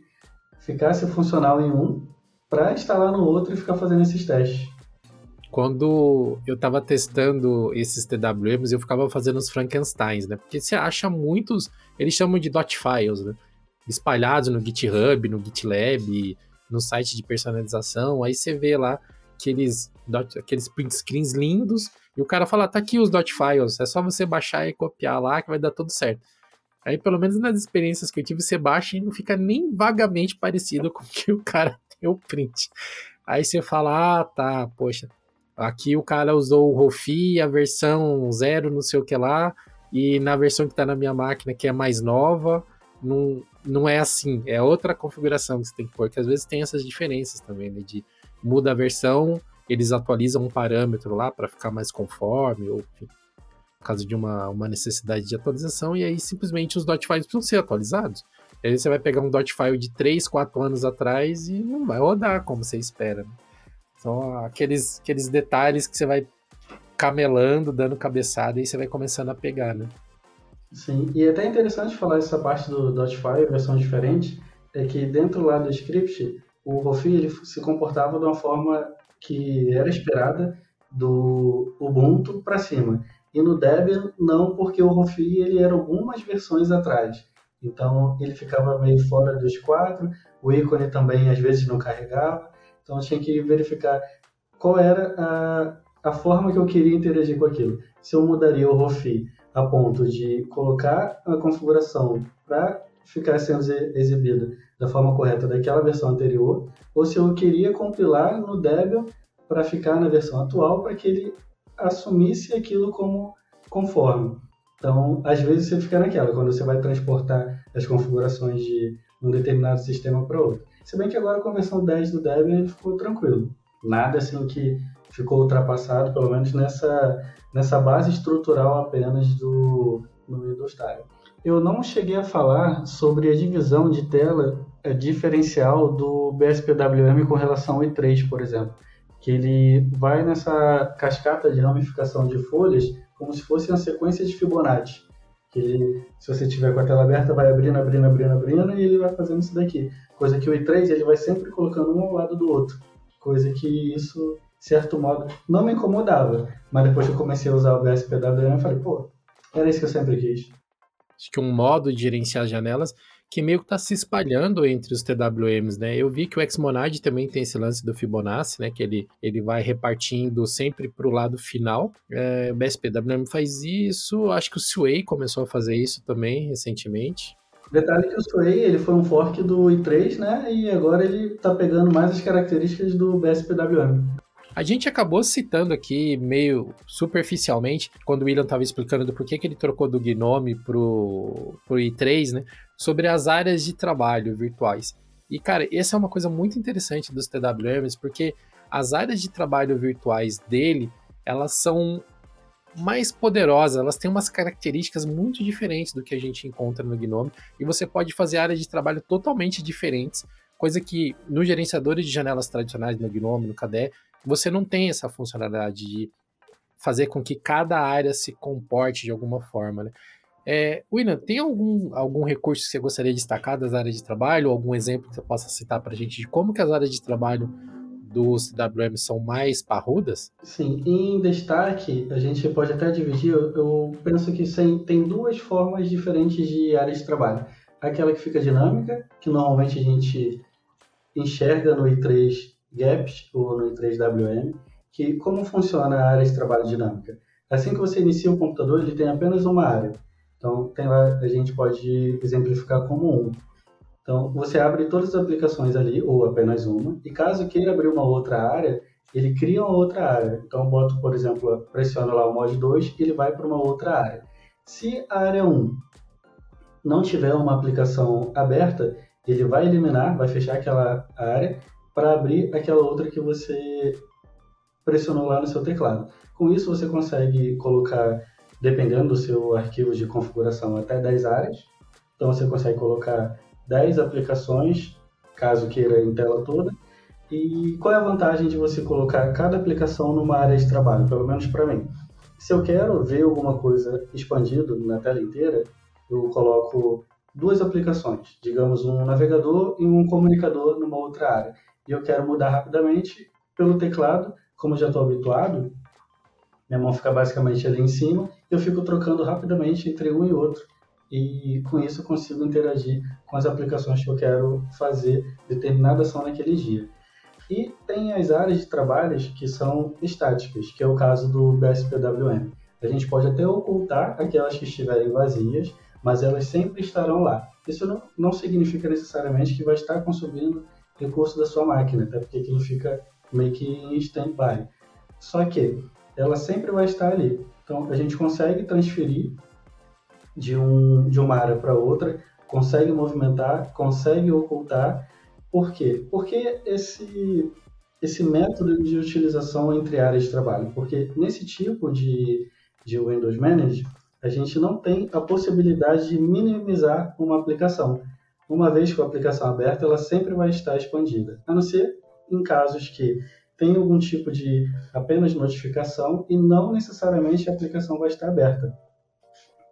ficasse funcional em um para instalar no outro e ficar fazendo esses testes. Quando eu estava testando esses TWMs, eu ficava fazendo os Frankensteins, né? Porque você acha muitos, eles chamam de dot files, né? Espalhados no GitHub, no GitLab, no site de personalização. Aí você vê lá aqueles, dot, aqueles print screens lindos e o cara fala: tá aqui os dot files, é só você baixar e copiar lá que vai dar tudo certo. Aí, pelo menos nas experiências que eu tive, você baixa e não fica nem vagamente parecido com o que o cara tem o print. Aí você fala: ah, tá, poxa, Aqui o cara usou o Rofi, a versão zero, não sei o que lá, e na versão que está na minha máquina, que é mais nova, não, não é assim, é outra configuração que você tem que pôr, que às vezes tem essas diferenças também, né? De muda a versão, eles atualizam um parâmetro lá para ficar mais conforme, ou enfim, por causa de uma, uma necessidade de atualização, e aí simplesmente os dot files precisam ser atualizados. E aí você vai pegar um dot file de 3, 4 anos atrás e não vai rodar como você espera. Né? São aqueles, aqueles detalhes que você vai camelando, dando cabeçada e você vai começando a pegar, né? Sim, e é até interessante falar essa parte do Dotfire, versão diferente, é que dentro lá do script, o Rofi ele se comportava de uma forma que era esperada do Ubuntu para cima. E no Debian, não, porque o Rofi ele era algumas versões atrás. Então ele ficava meio fora dos quatro, o ícone também às vezes não carregava. Então tinha que verificar qual era a, a forma que eu queria interagir com aquilo. Se eu mudaria o ROFI a ponto de colocar a configuração para ficar sendo exibida da forma correta daquela versão anterior, ou se eu queria compilar no Debian para ficar na versão atual para que ele assumisse aquilo como conforme. Então, às vezes você fica naquela, quando você vai transportar as configurações de um determinado sistema para outro. Se bem que agora com a versão 10 do Debian ele ficou tranquilo. Nada assim que ficou ultrapassado, pelo menos nessa, nessa base estrutural apenas do, do Windows Tile. Eu não cheguei a falar sobre a divisão de tela diferencial do BSPWM com relação ao i3, por exemplo. Que ele vai nessa cascata de ramificação de folhas como se fosse uma sequência de Fibonacci. Que ele, se você tiver com a tela aberta, vai abrindo, abrindo, abrindo, abrindo, e ele vai fazendo isso daqui. Coisa que o i3 ele vai sempre colocando um ao lado do outro. Coisa que isso, de certo modo, não me incomodava. Mas depois que eu comecei a usar o BSPWM, eu falei, pô, era isso que eu sempre quis. Acho que um modo de gerenciar as janelas que meio que está se espalhando entre os TWMs, né? Eu vi que o Xmonad também tem esse lance do Fibonacci, né? Que ele, ele vai repartindo sempre para o lado final. É, o BSPWM faz isso, acho que o Sway começou a fazer isso também recentemente. Detalhe que o Sway ele foi um fork do i3, né? E agora ele está pegando mais as características do BSPWM. A gente acabou citando aqui meio superficialmente, quando o William estava explicando do porquê que ele trocou do Gnome pro, pro i3, né? Sobre as áreas de trabalho virtuais. E, cara, essa é uma coisa muito interessante dos TWMs, porque as áreas de trabalho virtuais dele, elas são mais poderosas, elas têm umas características muito diferentes do que a gente encontra no Gnome, e você pode fazer áreas de trabalho totalmente diferentes coisa que nos gerenciadores de janelas tradicionais, no Gnome, no KDE, você não tem essa funcionalidade de fazer com que cada área se comporte de alguma forma, né? É, William, tem algum, algum recurso que você gostaria de destacar das áreas de trabalho? Algum exemplo que você possa citar para a gente de como que as áreas de trabalho dos WM são mais parrudas? Sim, em destaque, a gente pode até dividir, eu, eu penso que tem duas formas diferentes de áreas de trabalho. Aquela que fica dinâmica, que normalmente a gente enxerga no I3 Gaps ou no I3 WM, que como funciona a área de trabalho dinâmica? Assim que você inicia o computador, ele tem apenas uma área. Então, tem lá, a gente pode exemplificar como um. Então, você abre todas as aplicações ali, ou apenas uma, e caso queira abrir uma outra área, ele cria uma outra área. Então, boto, por exemplo, pressiono lá o mod 2 e ele vai para uma outra área. Se a área 1 não tiver uma aplicação aberta, ele vai eliminar, vai fechar aquela área para abrir aquela outra que você pressionou lá no seu teclado. Com isso, você consegue colocar, dependendo do seu arquivo de configuração, até 10 áreas. Então, você consegue colocar 10 aplicações, caso queira em tela toda. E qual é a vantagem de você colocar cada aplicação numa área de trabalho, pelo menos para mim? Se eu quero ver alguma coisa expandido na tela inteira, eu coloco duas aplicações, digamos um navegador e um comunicador numa outra área. E eu quero mudar rapidamente pelo teclado, como já estou habituado, minha mão fica basicamente ali em cima, eu fico trocando rapidamente entre um e outro. E com isso eu consigo interagir com as aplicações que eu quero fazer determinada ação naquele dia. E tem as áreas de trabalho que são estáticas, que é o caso do BSPWM. A gente pode até ocultar aquelas que estiverem vazias, mas elas sempre estarão lá. Isso não, não significa necessariamente que vai estar consumindo recurso da sua máquina, até porque aquilo fica meio que em stand-by. Só que ela sempre vai estar ali. Então a gente consegue transferir de, um, de uma área para outra, consegue movimentar, consegue ocultar. Por quê? Porque esse, esse método de utilização entre áreas de trabalho. Porque nesse tipo de, de Windows Manager, a gente não tem a possibilidade de minimizar uma aplicação. Uma vez com a aplicação aberta, ela sempre vai estar expandida, a não ser em casos que tem algum tipo de apenas notificação e não necessariamente a aplicação vai estar aberta.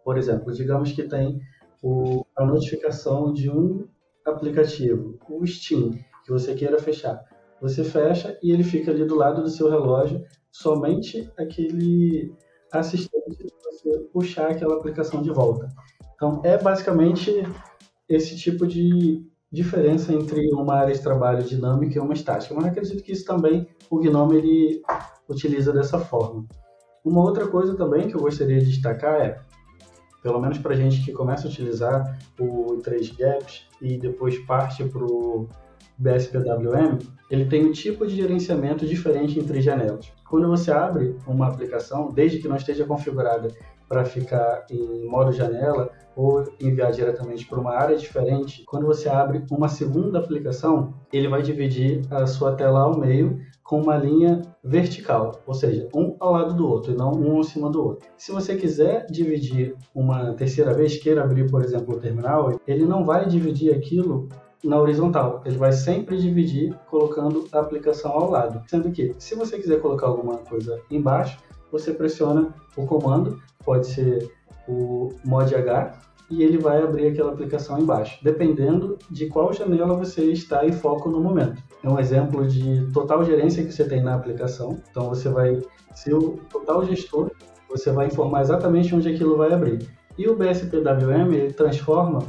Por exemplo, digamos que tem o, a notificação de um aplicativo, o Steam, que você queira fechar. Você fecha e ele fica ali do lado do seu relógio, somente aquele assistente para você puxar aquela aplicação de volta. Então, é basicamente esse tipo de diferença entre uma área de trabalho dinâmica e uma estática, mas acredito que isso também o Gnome ele utiliza dessa forma. Uma outra coisa também que eu gostaria de destacar é, pelo menos para gente que começa a utilizar o 3 Gaps e depois parte para o BSPWM, ele tem um tipo de gerenciamento diferente entre janelas. Quando você abre uma aplicação, desde que não esteja configurada para ficar em modo janela ou enviar diretamente para uma área diferente, quando você abre uma segunda aplicação, ele vai dividir a sua tela ao meio com uma linha vertical, ou seja, um ao lado do outro e não um em cima do outro. Se você quiser dividir uma terceira vez, queira abrir, por exemplo, o terminal, ele não vai dividir aquilo na horizontal. Ele vai sempre dividir colocando a aplicação ao lado. Sendo que, se você quiser colocar alguma coisa embaixo, você pressiona o comando, pode ser o mod H, e ele vai abrir aquela aplicação embaixo, dependendo de qual janela você está em foco no momento. É um exemplo de total gerência que você tem na aplicação. Então você vai, se o total gestor, você vai informar exatamente onde aquilo vai abrir. E o BSPWM ele transforma,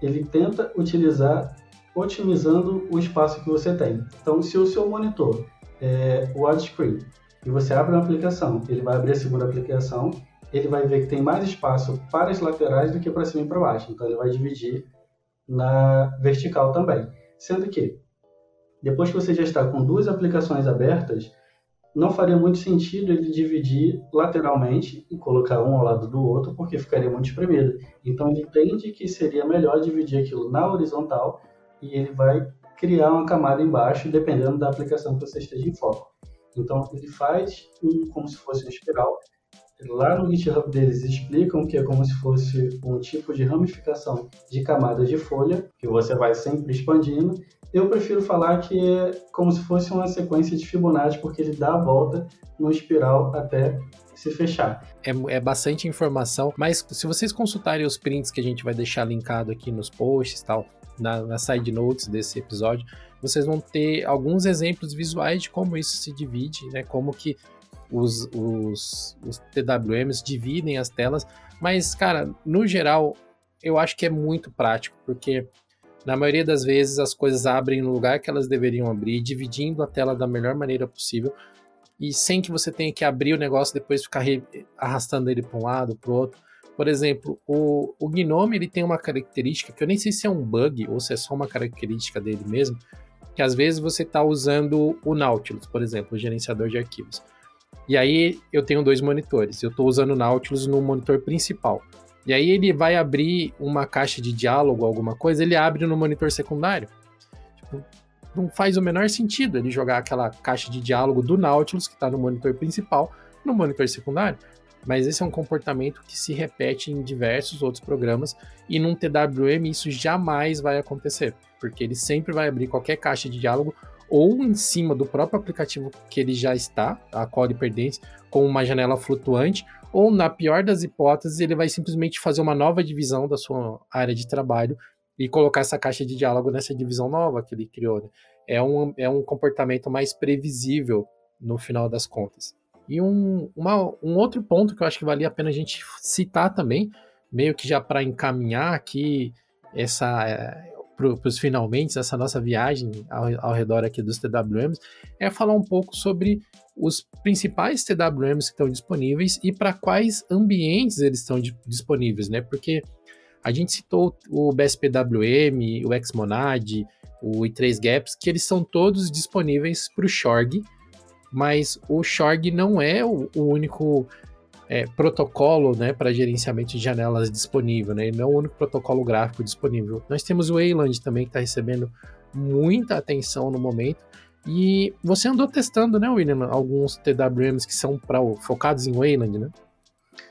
ele tenta utilizar otimizando o espaço que você tem. Então, se o seu monitor é widescreen e você abre uma aplicação, ele vai abrir a segunda aplicação, ele vai ver que tem mais espaço para as laterais do que para cima e para baixo. Então, ele vai dividir na vertical também. Sendo que, depois que você já está com duas aplicações abertas, não faria muito sentido ele dividir lateralmente e colocar um ao lado do outro, porque ficaria muito espremido. Então, ele entende que seria melhor dividir aquilo na horizontal e ele vai criar uma camada embaixo, dependendo da aplicação que você esteja em foco. Então, ele faz um, como se fosse uma espiral, Lá no GitHub deles explicam que é como se fosse um tipo de ramificação de camadas de folha, que você vai sempre expandindo. Eu prefiro falar que é como se fosse uma sequência de Fibonacci, porque ele dá a volta no espiral até se fechar. É, é, bastante informação, mas se vocês consultarem os prints que a gente vai deixar linkado aqui nos posts tal, na, na side notes desse episódio, vocês vão ter alguns exemplos visuais de como isso se divide, né? Como que os, os, os TWMs dividem as telas, mas, cara, no geral, eu acho que é muito prático, porque na maioria das vezes as coisas abrem no lugar que elas deveriam abrir, dividindo a tela da melhor maneira possível, e sem que você tenha que abrir o negócio depois ficar arrastando ele para um lado, para o outro. Por exemplo, o, o Gnome ele tem uma característica que eu nem sei se é um bug ou se é só uma característica dele mesmo, que às vezes você está usando o Nautilus, por exemplo, o gerenciador de arquivos. E aí eu tenho dois monitores. Eu estou usando o Nautilus no monitor principal. E aí ele vai abrir uma caixa de diálogo, alguma coisa, ele abre no monitor secundário. Tipo, não faz o menor sentido ele jogar aquela caixa de diálogo do Nautilus, que está no monitor principal, no monitor secundário. Mas esse é um comportamento que se repete em diversos outros programas e num TWM isso jamais vai acontecer, porque ele sempre vai abrir qualquer caixa de diálogo ou em cima do próprio aplicativo que ele já está, a qual ele pertence, com uma janela flutuante, ou na pior das hipóteses, ele vai simplesmente fazer uma nova divisão da sua área de trabalho e colocar essa caixa de diálogo nessa divisão nova que ele criou. Né? É, um, é um comportamento mais previsível no final das contas. E um, uma, um outro ponto que eu acho que valia a pena a gente citar também, meio que já para encaminhar aqui essa para os finalmente, essa nossa viagem ao, ao, redor aqui dos TWMs, é falar um pouco sobre os principais TWMs que estão disponíveis e para quais ambientes eles estão disponíveis, né? Porque a gente citou o BSPWM, o Xmonad, o i3Gaps, que eles são todos disponíveis para o Shorg, mas o Shorg não é o, o único é, protocolo né, para gerenciamento de janelas disponível, né? Ele não é o único protocolo gráfico disponível. Nós temos o Wayland também que está recebendo muita atenção no momento. E você andou testando, né, William, alguns TWMs que são pra, focados em Wayland, né?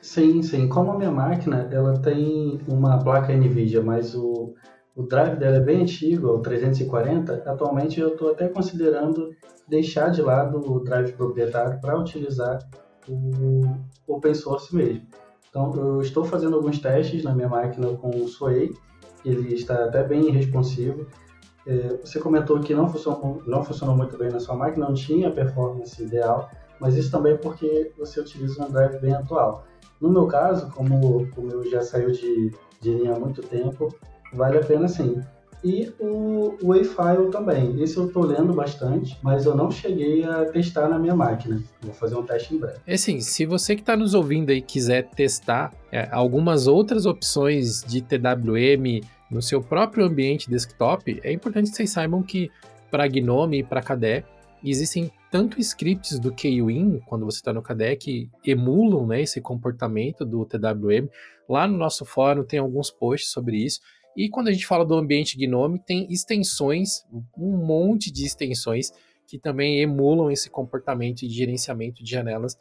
Sim, sim. Como a minha máquina, ela tem uma placa NVIDIA, mas o, o drive dela é bem antigo, é o 340. Atualmente eu estou até considerando deixar de lado o drive proprietário para utilizar o open source mesmo. Então, eu estou fazendo alguns testes na minha máquina com o Sway, ele está até bem responsivo. É, você comentou que não funcionou, não funcionou muito bem na sua máquina, não tinha a performance ideal, mas isso também é porque você utiliza um drive bem atual. No meu caso, como o meu já saiu de, de linha há muito tempo, vale a pena sim. E o, Wayfile também. Esse eu estou lendo bastante, mas eu não cheguei a testar na minha máquina. Vou fazer um teste em breve. É assim, se você que está nos ouvindo aí quiser testar é, algumas outras opções de TWM no seu próprio ambiente desktop, é importante que vocês saibam que para Gnome e para KDE existem tanto scripts do KWin, quando você está no KDE, que emulam né, esse comportamento do TWM. Lá no nosso fórum tem alguns posts sobre isso. E quando a gente fala do ambiente Gnome, tem extensões, um monte de extensões que também emulam esse comportamento de gerenciamento de janelas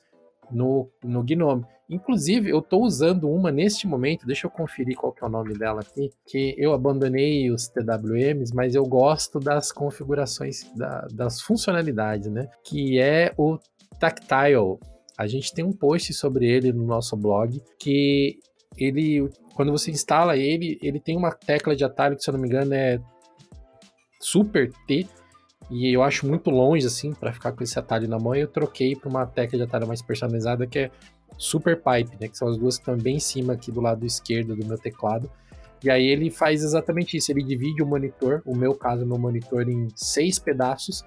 no, no Gnome. Inclusive, eu estou usando uma neste momento, deixa eu conferir qual que é o nome dela aqui, que eu abandonei os TWMs, mas eu gosto das configurações, da, das funcionalidades, né? Que é o Tactile. A gente tem um post sobre ele no nosso blog, que ele quando você instala ele, ele tem uma tecla de atalho que, se eu não me engano, é Super T. E eu acho muito longe, assim, para ficar com esse atalho na mão. Eu troquei para uma tecla de atalho mais personalizada que é Super Pipe, né? Que são as duas que estão bem em cima aqui do lado esquerdo do meu teclado. E aí ele faz exatamente isso. Ele divide o monitor, o meu caso, meu monitor, em seis pedaços.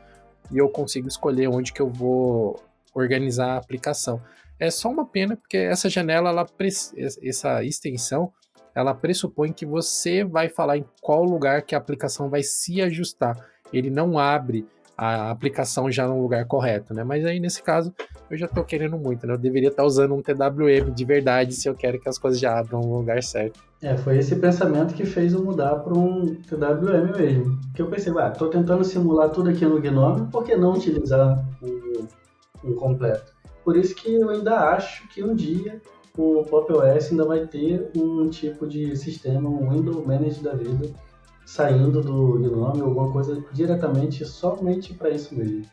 E eu consigo escolher onde que eu vou organizar a aplicação. É só uma pena, porque essa janela, ela, essa extensão, ela pressupõe que você vai falar em qual lugar que a aplicação vai se ajustar. Ele não abre a aplicação já no lugar correto, né? Mas aí nesse caso eu já estou querendo muito, né? Eu deveria estar tá usando um TWM de verdade se eu quero que as coisas já abram no lugar certo. É, foi esse pensamento que fez eu mudar para um TWM mesmo. Que eu pensei, ah, tô tentando simular tudo aqui no Gnome, por que não utilizar um, um completo? Por isso que eu ainda acho que um dia o Pop OS ainda vai ter um tipo de sistema, um window manager da vida, saindo do Gnome, alguma coisa diretamente somente para isso mesmo.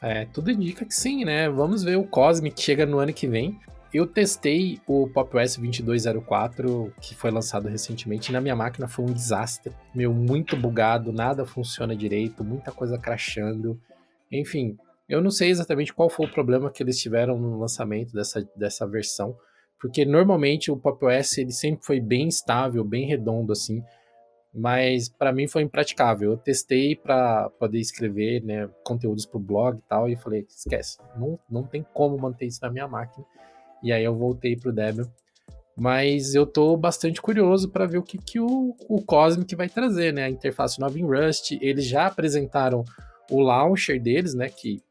É, tudo indica que sim, né? Vamos ver o Cosmic que chega no ano que vem. Eu testei o Pop OS 2204, que foi lançado recentemente, e na minha máquina foi um desastre. Meu, muito bugado, nada funciona direito, muita coisa crashando. Enfim, eu não sei exatamente qual foi o problema que eles tiveram no lançamento dessa, dessa versão, porque normalmente o Pop OS ele sempre foi bem estável, bem redondo assim, mas para mim foi impraticável. Eu testei para poder escrever né, conteúdos para o blog e tal, e falei, esquece, não, não tem como manter isso na minha máquina. E aí eu voltei para o Debian. Mas eu tô bastante curioso para ver o que, que o, o Cosmic vai trazer, né? A interface nova em Rust. Eles já apresentaram o launcher deles, né? Que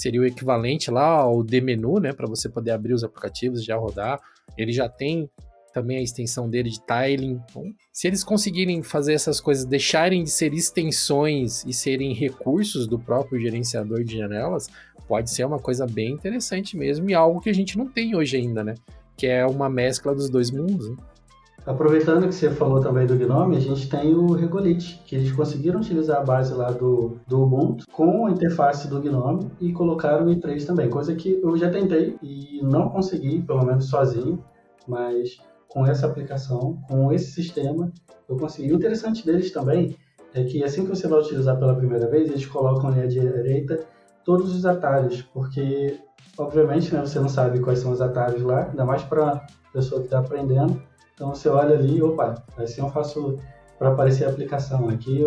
seria o equivalente lá ao D-menu, né, para você poder abrir os aplicativos e já rodar. Ele já tem também a extensão dele de tiling. Então, se eles conseguirem fazer essas coisas, deixarem de ser extensões e serem recursos do próprio gerenciador de janelas, pode ser uma coisa bem interessante mesmo e algo que a gente não tem hoje ainda, né? Que é uma mescla dos dois mundos. Né? Aproveitando que você falou também do Gnome, a gente tem o Regolith, que eles conseguiram utilizar a base lá do, do Ubuntu com a interface do Gnome e colocaram o i3 também, coisa que eu já tentei e não consegui, pelo menos sozinho, mas com essa aplicação, com esse sistema, eu consegui. O interessante deles também é que assim que você vai utilizar pela primeira vez, eles colocam ali à direita todos os atalhos, porque obviamente né, você não sabe quais são os atalhos lá, ainda mais para pessoa que está aprendendo. Então você olha ali, opa, assim eu faço para aparecer a aplicação aqui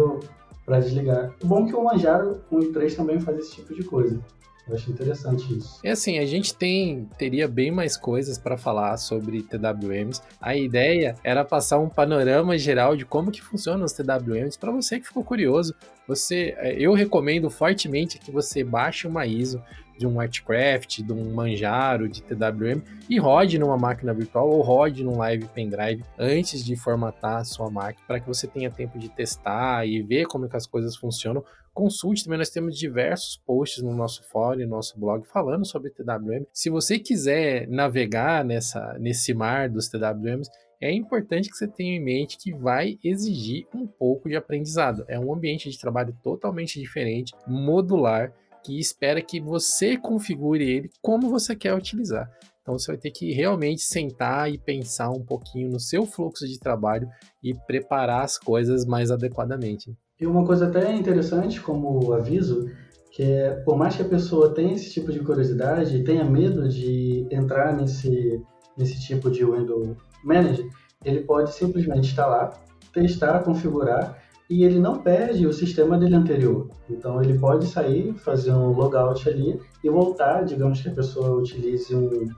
para desligar. O bom é que o Manjaro 1 e 3 também faz esse tipo de coisa. Eu acho interessante isso. É assim, a gente tem teria bem mais coisas para falar sobre TWMs. A ideia era passar um panorama geral de como que funcionam os TWMs para você que ficou curioso. Você, é, eu recomendo fortemente que você baixe uma ISO de um Artcraft, de um Manjaro, de TWM e rode numa máquina virtual ou rode num live pendrive antes de formatar a sua máquina para que você tenha tempo de testar e ver como que as coisas funcionam. Consulte também, nós temos diversos posts no nosso fórum no nosso blog falando sobre TWM. Se você quiser navegar nessa, nesse mar dos TWMs, é importante que você tenha em mente que vai exigir um pouco de aprendizado. É um ambiente de trabalho totalmente diferente, modular, que espera que você configure ele como você quer utilizar. Então você vai ter que realmente sentar e pensar um pouquinho no seu fluxo de trabalho e preparar as coisas mais adequadamente. E uma coisa até interessante como aviso, que é, por mais que a pessoa tenha esse tipo de curiosidade e tenha medo de entrar nesse, nesse tipo de window manager, ele pode simplesmente instalar, testar, configurar e ele não perde o sistema dele anterior. Então ele pode sair, fazer um logout ali e voltar, digamos que a pessoa utilize um,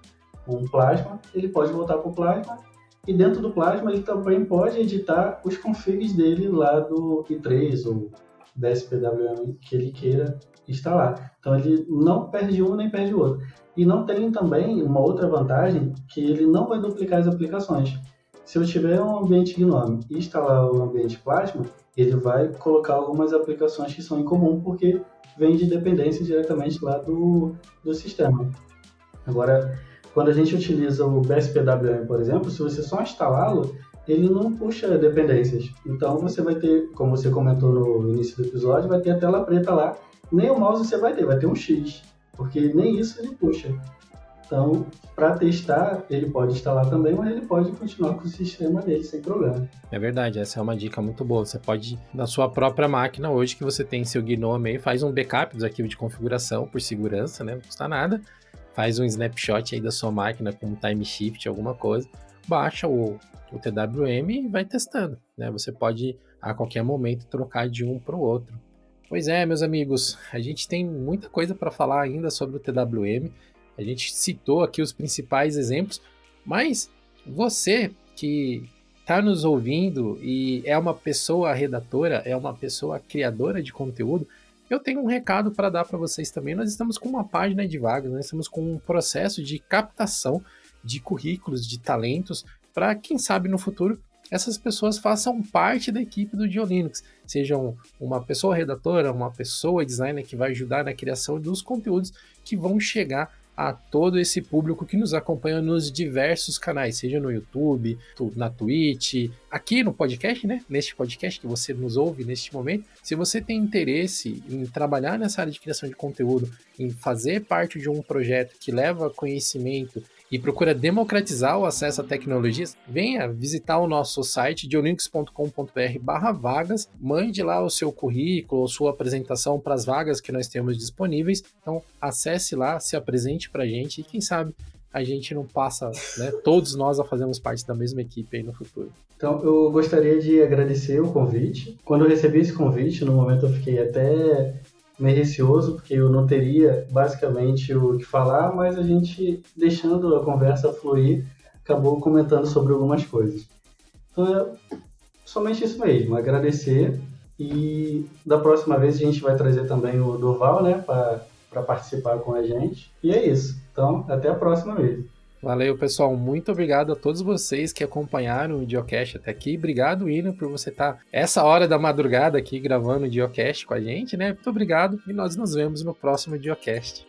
um Plasma, ele pode voltar para o Plasma e dentro do Plasma ele também pode editar os configs dele lá do i3 ou DSPWM que ele queira instalar. Então ele não perde um nem perde o outro. E não tem também uma outra vantagem que ele não vai duplicar as aplicações. Se eu tiver um ambiente Gnome e instalar o ambiente Plasma, ele vai colocar algumas aplicações que são em comum, porque vem de dependência diretamente lá do, do sistema. Agora, quando a gente utiliza o BSPWM, por exemplo, se você só instalá-lo, ele não puxa dependências. Então você vai ter, como você comentou no início do episódio, vai ter a tela preta lá. Nem o mouse você vai ter, vai ter um X, porque nem isso ele puxa. Então, para testar, ele pode instalar também, mas ele pode continuar com o sistema dele sem problema. É verdade, essa é uma dica muito boa. Você pode, na sua própria máquina, hoje que você tem seu Gnome aí, faz um backup dos arquivos de configuração por segurança, né? Não custa nada. Faz um snapshot aí da sua máquina com um time shift, alguma coisa. Baixa o, o TWM e vai testando, né? Você pode a qualquer momento trocar de um para o outro. Pois é, meus amigos, a gente tem muita coisa para falar ainda sobre o TWM. A gente citou aqui os principais exemplos, mas você que está nos ouvindo e é uma pessoa redatora, é uma pessoa criadora de conteúdo, eu tenho um recado para dar para vocês também. Nós estamos com uma página de vagas, nós estamos com um processo de captação de currículos, de talentos, para quem sabe no futuro essas pessoas façam parte da equipe do Diolinux, sejam uma pessoa redatora, uma pessoa designer que vai ajudar na criação dos conteúdos que vão chegar a todo esse público que nos acompanha nos diversos canais, seja no YouTube, na Twitch, aqui no podcast, né? Neste podcast que você nos ouve neste momento. Se você tem interesse em trabalhar nessa área de criação de conteúdo, em fazer parte de um projeto que leva conhecimento e procura democratizar o acesso a tecnologias, venha visitar o nosso site diolinux.com.br barra vagas, mande lá o seu currículo ou sua apresentação para as vagas que nós temos disponíveis. Então acesse lá, se apresente para a gente e quem sabe a gente não passa, né, todos nós a fazermos parte da mesma equipe aí no futuro. Então, eu gostaria de agradecer o convite. Quando eu recebi esse convite, no momento eu fiquei até meio receoso, porque eu não teria basicamente o que falar, mas a gente, deixando a conversa fluir, acabou comentando sobre algumas coisas. Então, é somente isso mesmo, agradecer e da próxima vez a gente vai trazer também o Durval, né, para participar com a gente. E é isso. Então, até a próxima vez. Valeu, pessoal. Muito obrigado a todos vocês que acompanharam o Idiocast até aqui. Obrigado, Ina, por você estar tá essa hora da madrugada aqui gravando o Idiocast com a gente, né? Muito obrigado e nós nos vemos no próximo Idiocast.